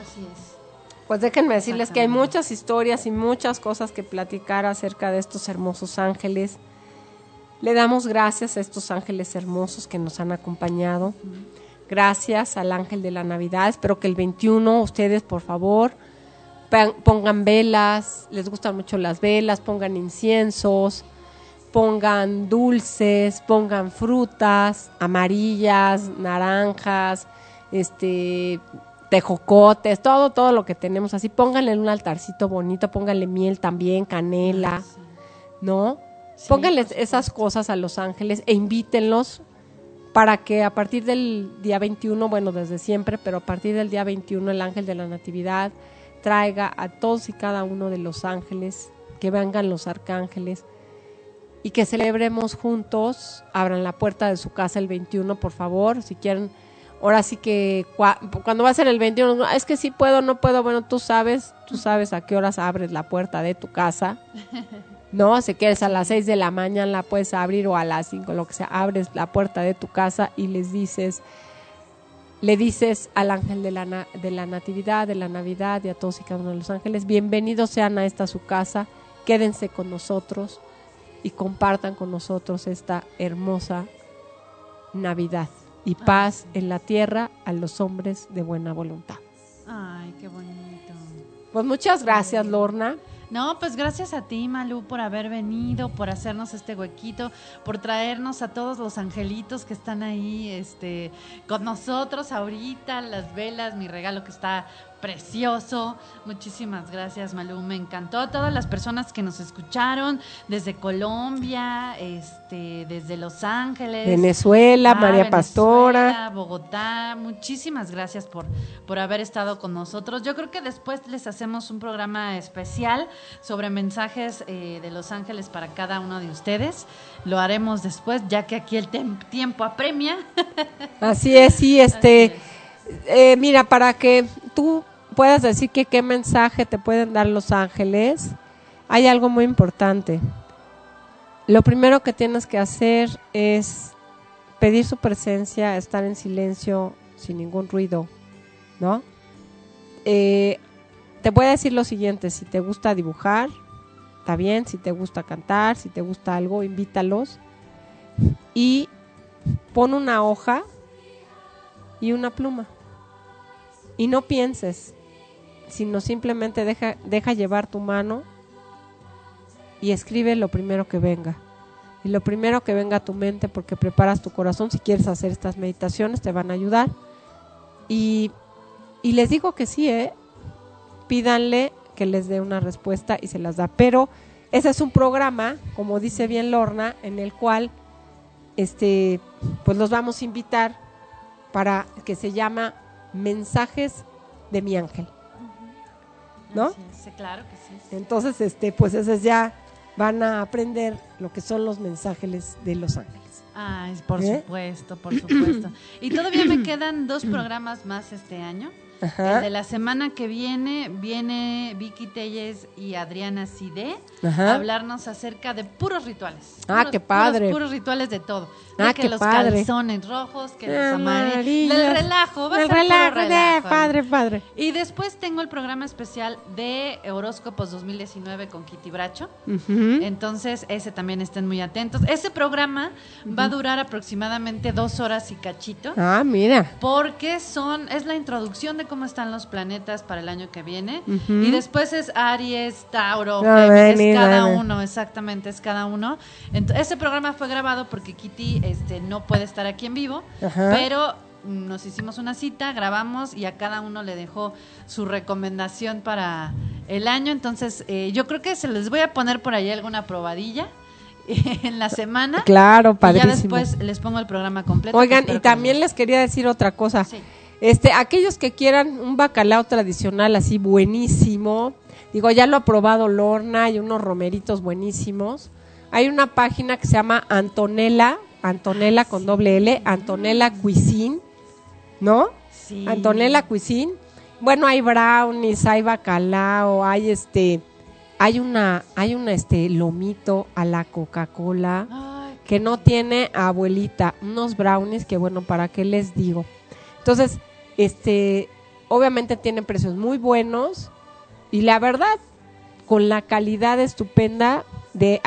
Speaker 1: Así es.
Speaker 3: Pues déjenme decirles que hay muchas historias y muchas cosas que platicar acerca de estos hermosos ángeles. Le damos gracias a estos ángeles hermosos que nos han acompañado. Gracias al ángel de la Navidad. Espero que el 21 ustedes, por favor, pongan velas. Les gustan mucho las velas. Pongan inciensos. Pongan dulces. Pongan frutas amarillas, naranjas, este tejocotes, todo, todo lo que tenemos así. Pónganle en un altarcito bonito. Pónganle miel también, canela. ¿no? Pónganles esas cosas a los ángeles e invítenlos para que a partir del día 21, bueno, desde siempre, pero a partir del día 21 el ángel de la Natividad traiga a todos y cada uno de los ángeles, que vengan los arcángeles y que celebremos juntos. Abran la puerta de su casa el 21, por favor, si quieren. Ahora sí que cua- cuando va a ser el 21, "No, es que sí puedo, no puedo, bueno, tú sabes, tú sabes a qué horas abres la puerta de tu casa. *laughs* No, si quieres a las 6 de la mañana la puedes abrir o a las 5, lo que sea, abres la puerta de tu casa y les dices, le dices al ángel de la, de la natividad, de la navidad y a todos y cada uno de los ángeles, bienvenidos sean a esta su casa, quédense con nosotros y compartan con nosotros esta hermosa Navidad y paz en la tierra a los hombres de buena voluntad.
Speaker 1: Ay, qué bonito.
Speaker 3: Pues muchas gracias, Lorna.
Speaker 1: No, pues gracias a ti, Malú, por haber venido, por hacernos este huequito, por traernos a todos los angelitos que están ahí este, con nosotros ahorita, las velas, mi regalo que está precioso. Muchísimas gracias, Malú. Me encantó. A todas las personas que nos escucharon desde Colombia, este, desde Los Ángeles.
Speaker 3: Venezuela,
Speaker 1: Ah,
Speaker 3: María
Speaker 1: Venezuela,
Speaker 3: Pastora.
Speaker 1: Bogotá. Muchísimas gracias por, por haber estado con nosotros. Yo creo que después les hacemos un programa especial sobre mensajes eh, de Los Ángeles para cada uno de ustedes. Lo haremos después, ya que aquí el tiempo apremia. *laughs*
Speaker 3: Así es, sí, este, eh, mira, para que tú puedas decir que qué mensaje te pueden dar los ángeles, hay algo muy importante. Lo primero que tienes que hacer es pedir su presencia, estar en silencio, sin ningún ruido, ¿no? Eh, te voy a decir lo siguiente, si te gusta dibujar, está bien, si te gusta cantar, si te gusta algo, invítalos y pon una hoja y una pluma. Y no pienses, sino simplemente deja, deja llevar tu mano y escribe lo primero que venga. Y lo primero que venga a tu mente, porque preparas tu corazón, si quieres hacer estas meditaciones, te van a ayudar. Y, y les digo que sí, ¿eh? Pídanle que les dé una respuesta y se las da. Pero ese es un programa, como dice bien Lorna, en el cual este, pues los vamos a invitar para que se llama Mensajes de mi ángel. ¿No?
Speaker 1: Sí, claro que sí.
Speaker 3: Entonces, este, pues esos ya van a aprender lo que son los mensajes de los ángeles.
Speaker 1: Ay, por
Speaker 3: ¿Eh?
Speaker 1: supuesto, por supuesto. Y todavía me quedan dos *clears throat* programas más este año. El
Speaker 3: Ajá.
Speaker 1: de la semana que viene viene Vicky Telles y Adriana Cide
Speaker 3: Ajá.
Speaker 1: a hablarnos acerca de puros rituales.
Speaker 3: Ah,
Speaker 1: Puros-
Speaker 3: qué padre.
Speaker 1: Puros, puros rituales de todo. De
Speaker 3: Ah,
Speaker 1: que
Speaker 3: qué
Speaker 1: los
Speaker 3: padre.
Speaker 1: calzones rojos, que los
Speaker 3: Amarillos.
Speaker 1: El relajo, va a
Speaker 3: El
Speaker 1: ser puro
Speaker 3: relajo,
Speaker 1: relajo.
Speaker 3: padre, padre.
Speaker 1: Y después tengo el programa especial de Horóscopos 2019 con Kitty Bracho. Entonces, ese también estén muy atentos. Ese programa va a durar aproximadamente dos horas y cachito.
Speaker 3: Ah, mira.
Speaker 1: Porque son, es la introducción de cómo están los planetas para el año que viene. Y después es Aries, Tauro, Géminis,
Speaker 3: vení,
Speaker 1: es cada uno, exactamente, es cada uno. Ent- ese programa fue grabado porque Kitty este, no puede estar aquí en vivo, pero nos hicimos una cita, grabamos y a cada uno le dejó su recomendación para el año. Entonces, eh, yo creo que se les voy a poner por ahí alguna probadilla *laughs* en la semana.
Speaker 3: Claro,
Speaker 1: Y ya
Speaker 3: padrísimo.
Speaker 1: después les pongo el programa completo.
Speaker 3: Oigan, y también
Speaker 1: les
Speaker 3: quería decir otra cosa.
Speaker 1: Sí.
Speaker 3: Este, aquellos que quieran un bacalao tradicional así buenísimo, digo, ya lo ha probado Lorna, hay unos romeritos buenísimos. Hay una página que se llama Antonella, Antonella con doble L, Antonella Cuisine, ¿no?
Speaker 1: Sí.
Speaker 3: Antonella Cuisine. Bueno, hay brownies, hay bacalao, hay este, hay una, hay una este lomito a la Coca-Cola que no tiene abuelita, unos brownies que bueno, ¿para qué les digo? Entonces, este, obviamente tienen precios muy buenos y la verdad, con la calidad estupenda de,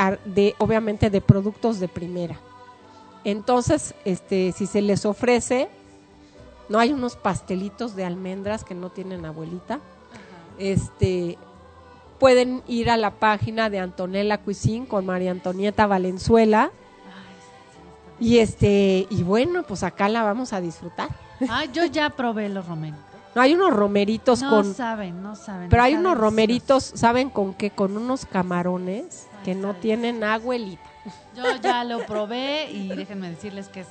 Speaker 3: obviamente de productos de primera. Entonces, este, si se les ofrece, no hay unos pastelitos de almendras que no tienen abuelita. Este, pueden ir a la página de Antonella Cuisine con María Antonieta Valenzuela. Y este, y bueno, pues acá la vamos a disfrutar.
Speaker 1: Ay, yo ya probé los romeritos.
Speaker 3: No, hay unos romeritos
Speaker 1: No
Speaker 3: con.
Speaker 1: saben, no saben.
Speaker 3: Pero hay unos romeritos, ¿saben con qué? Con unos camarones
Speaker 1: Ay,
Speaker 3: que no tienen abuelita.
Speaker 1: Yo ya lo probé y déjenme decirles que es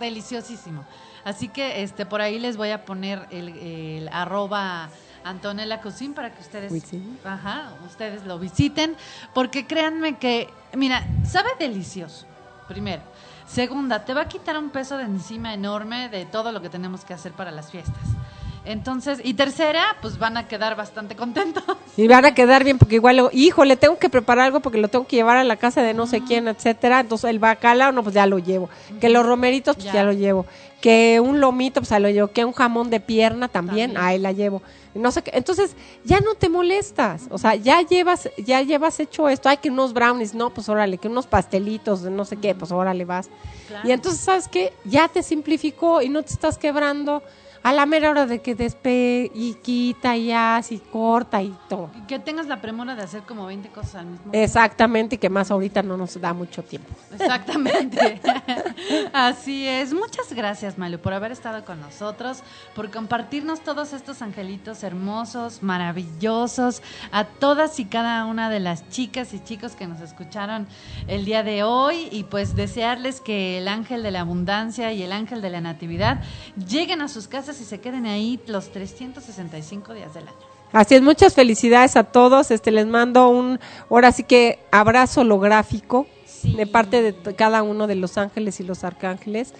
Speaker 1: deliciosísimo. Así que este por ahí les voy a poner el, el arroba Antonella Cuisine para que ustedes,
Speaker 3: Cuisine.
Speaker 1: ajá, ustedes lo visiten, porque créanme que, mira, sabe delicioso. Primero. Segunda, te va a quitar un peso de encima enorme de todo lo que tenemos que hacer para las fiestas. Entonces, y tercera, pues van a quedar bastante contentos.
Speaker 3: Y van a quedar bien porque igual, luego, híjole, tengo que preparar algo porque lo tengo que llevar a la casa de no sé quién, etcétera. Entonces el bacalao, no, pues ya lo llevo. Que los romeritos, pues ya.
Speaker 1: Ya.
Speaker 3: lo llevo. Que un lomito, pues ya lo llevo. Que un jamón de pierna también,
Speaker 1: También.
Speaker 3: ahí la llevo. No sé qué. Entonces ya no te molestas. O sea, ya llevas, ya llevas hecho esto. Hay que unos brownies, no, pues órale, que unos pastelitos, de no sé qué, pues órale vas.
Speaker 1: Claro.
Speaker 3: Y entonces, ¿sabes qué? Ya te simplificó y no te estás quebrando a la mera hora de que despe y quita y hace y corta y todo.
Speaker 1: Y que tengas la premura de hacer como 20 cosas al mismo tiempo.
Speaker 3: Exactamente, y que más ahorita no nos da mucho tiempo.
Speaker 1: Exactamente. *laughs* Así es. Muchas gracias, Malu, por haber estado con nosotros, por compartirnos todos estos angelitos hermosos, maravillosos, a todas y cada una de las chicas y chicos que nos escucharon el día de hoy y pues desearles que el ángel de la abundancia y el ángel de la natividad lleguen a sus casas y se queden ahí los 365 días del año.
Speaker 3: Así es, muchas felicidades a todos. Este les mando un ahora sí que abrazo holográfico
Speaker 1: Sí.
Speaker 3: de parte de cada uno de los ángeles y los arcángeles.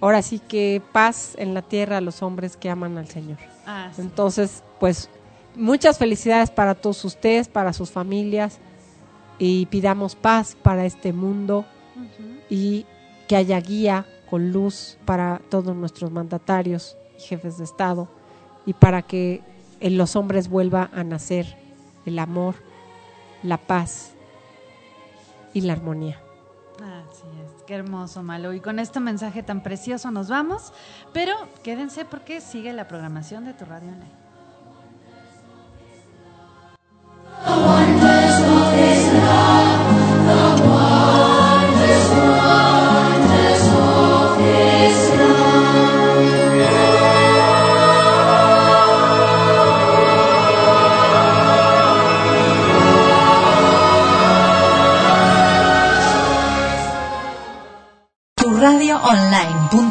Speaker 3: Ahora sí que paz en la tierra a los hombres que aman al Señor.
Speaker 1: Ah, sí.
Speaker 3: Entonces, pues muchas felicidades para todos ustedes, para sus familias y pidamos paz para este mundo
Speaker 1: Ujú.
Speaker 3: y que haya guía con luz para todos nuestros mandatarios jefes de Estado y para que en los hombres vuelva a nacer el amor, la paz y la armonía.
Speaker 1: Así es, qué hermoso, Malo. Y con este mensaje tan precioso nos vamos, pero quédense porque sigue la programación de tu radio online.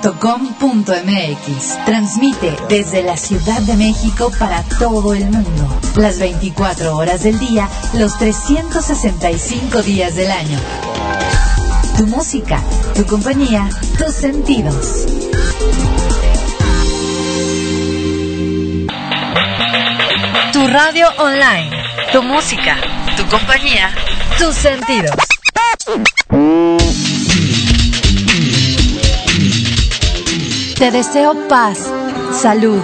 Speaker 4: Turradioonline.com.mx Transmite desde la Ciudad de México para todo el mundo. Las 24 horas del día, los 365 días del año. Tu música, tu compañía, tus sentidos. Tu radio online. Tu música, tu compañía, tus sentidos.
Speaker 1: Te deseo paz, salud,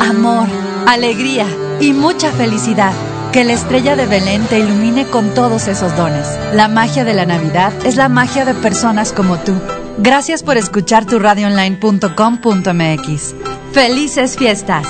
Speaker 1: amor, alegría y mucha felicidad. Que la estrella de Belén te ilumine con todos esos dones. La magia de la Navidad es la magia de personas como tú. Gracias por escuchar tu radioonline.com.mx. ¡Felices fiestas!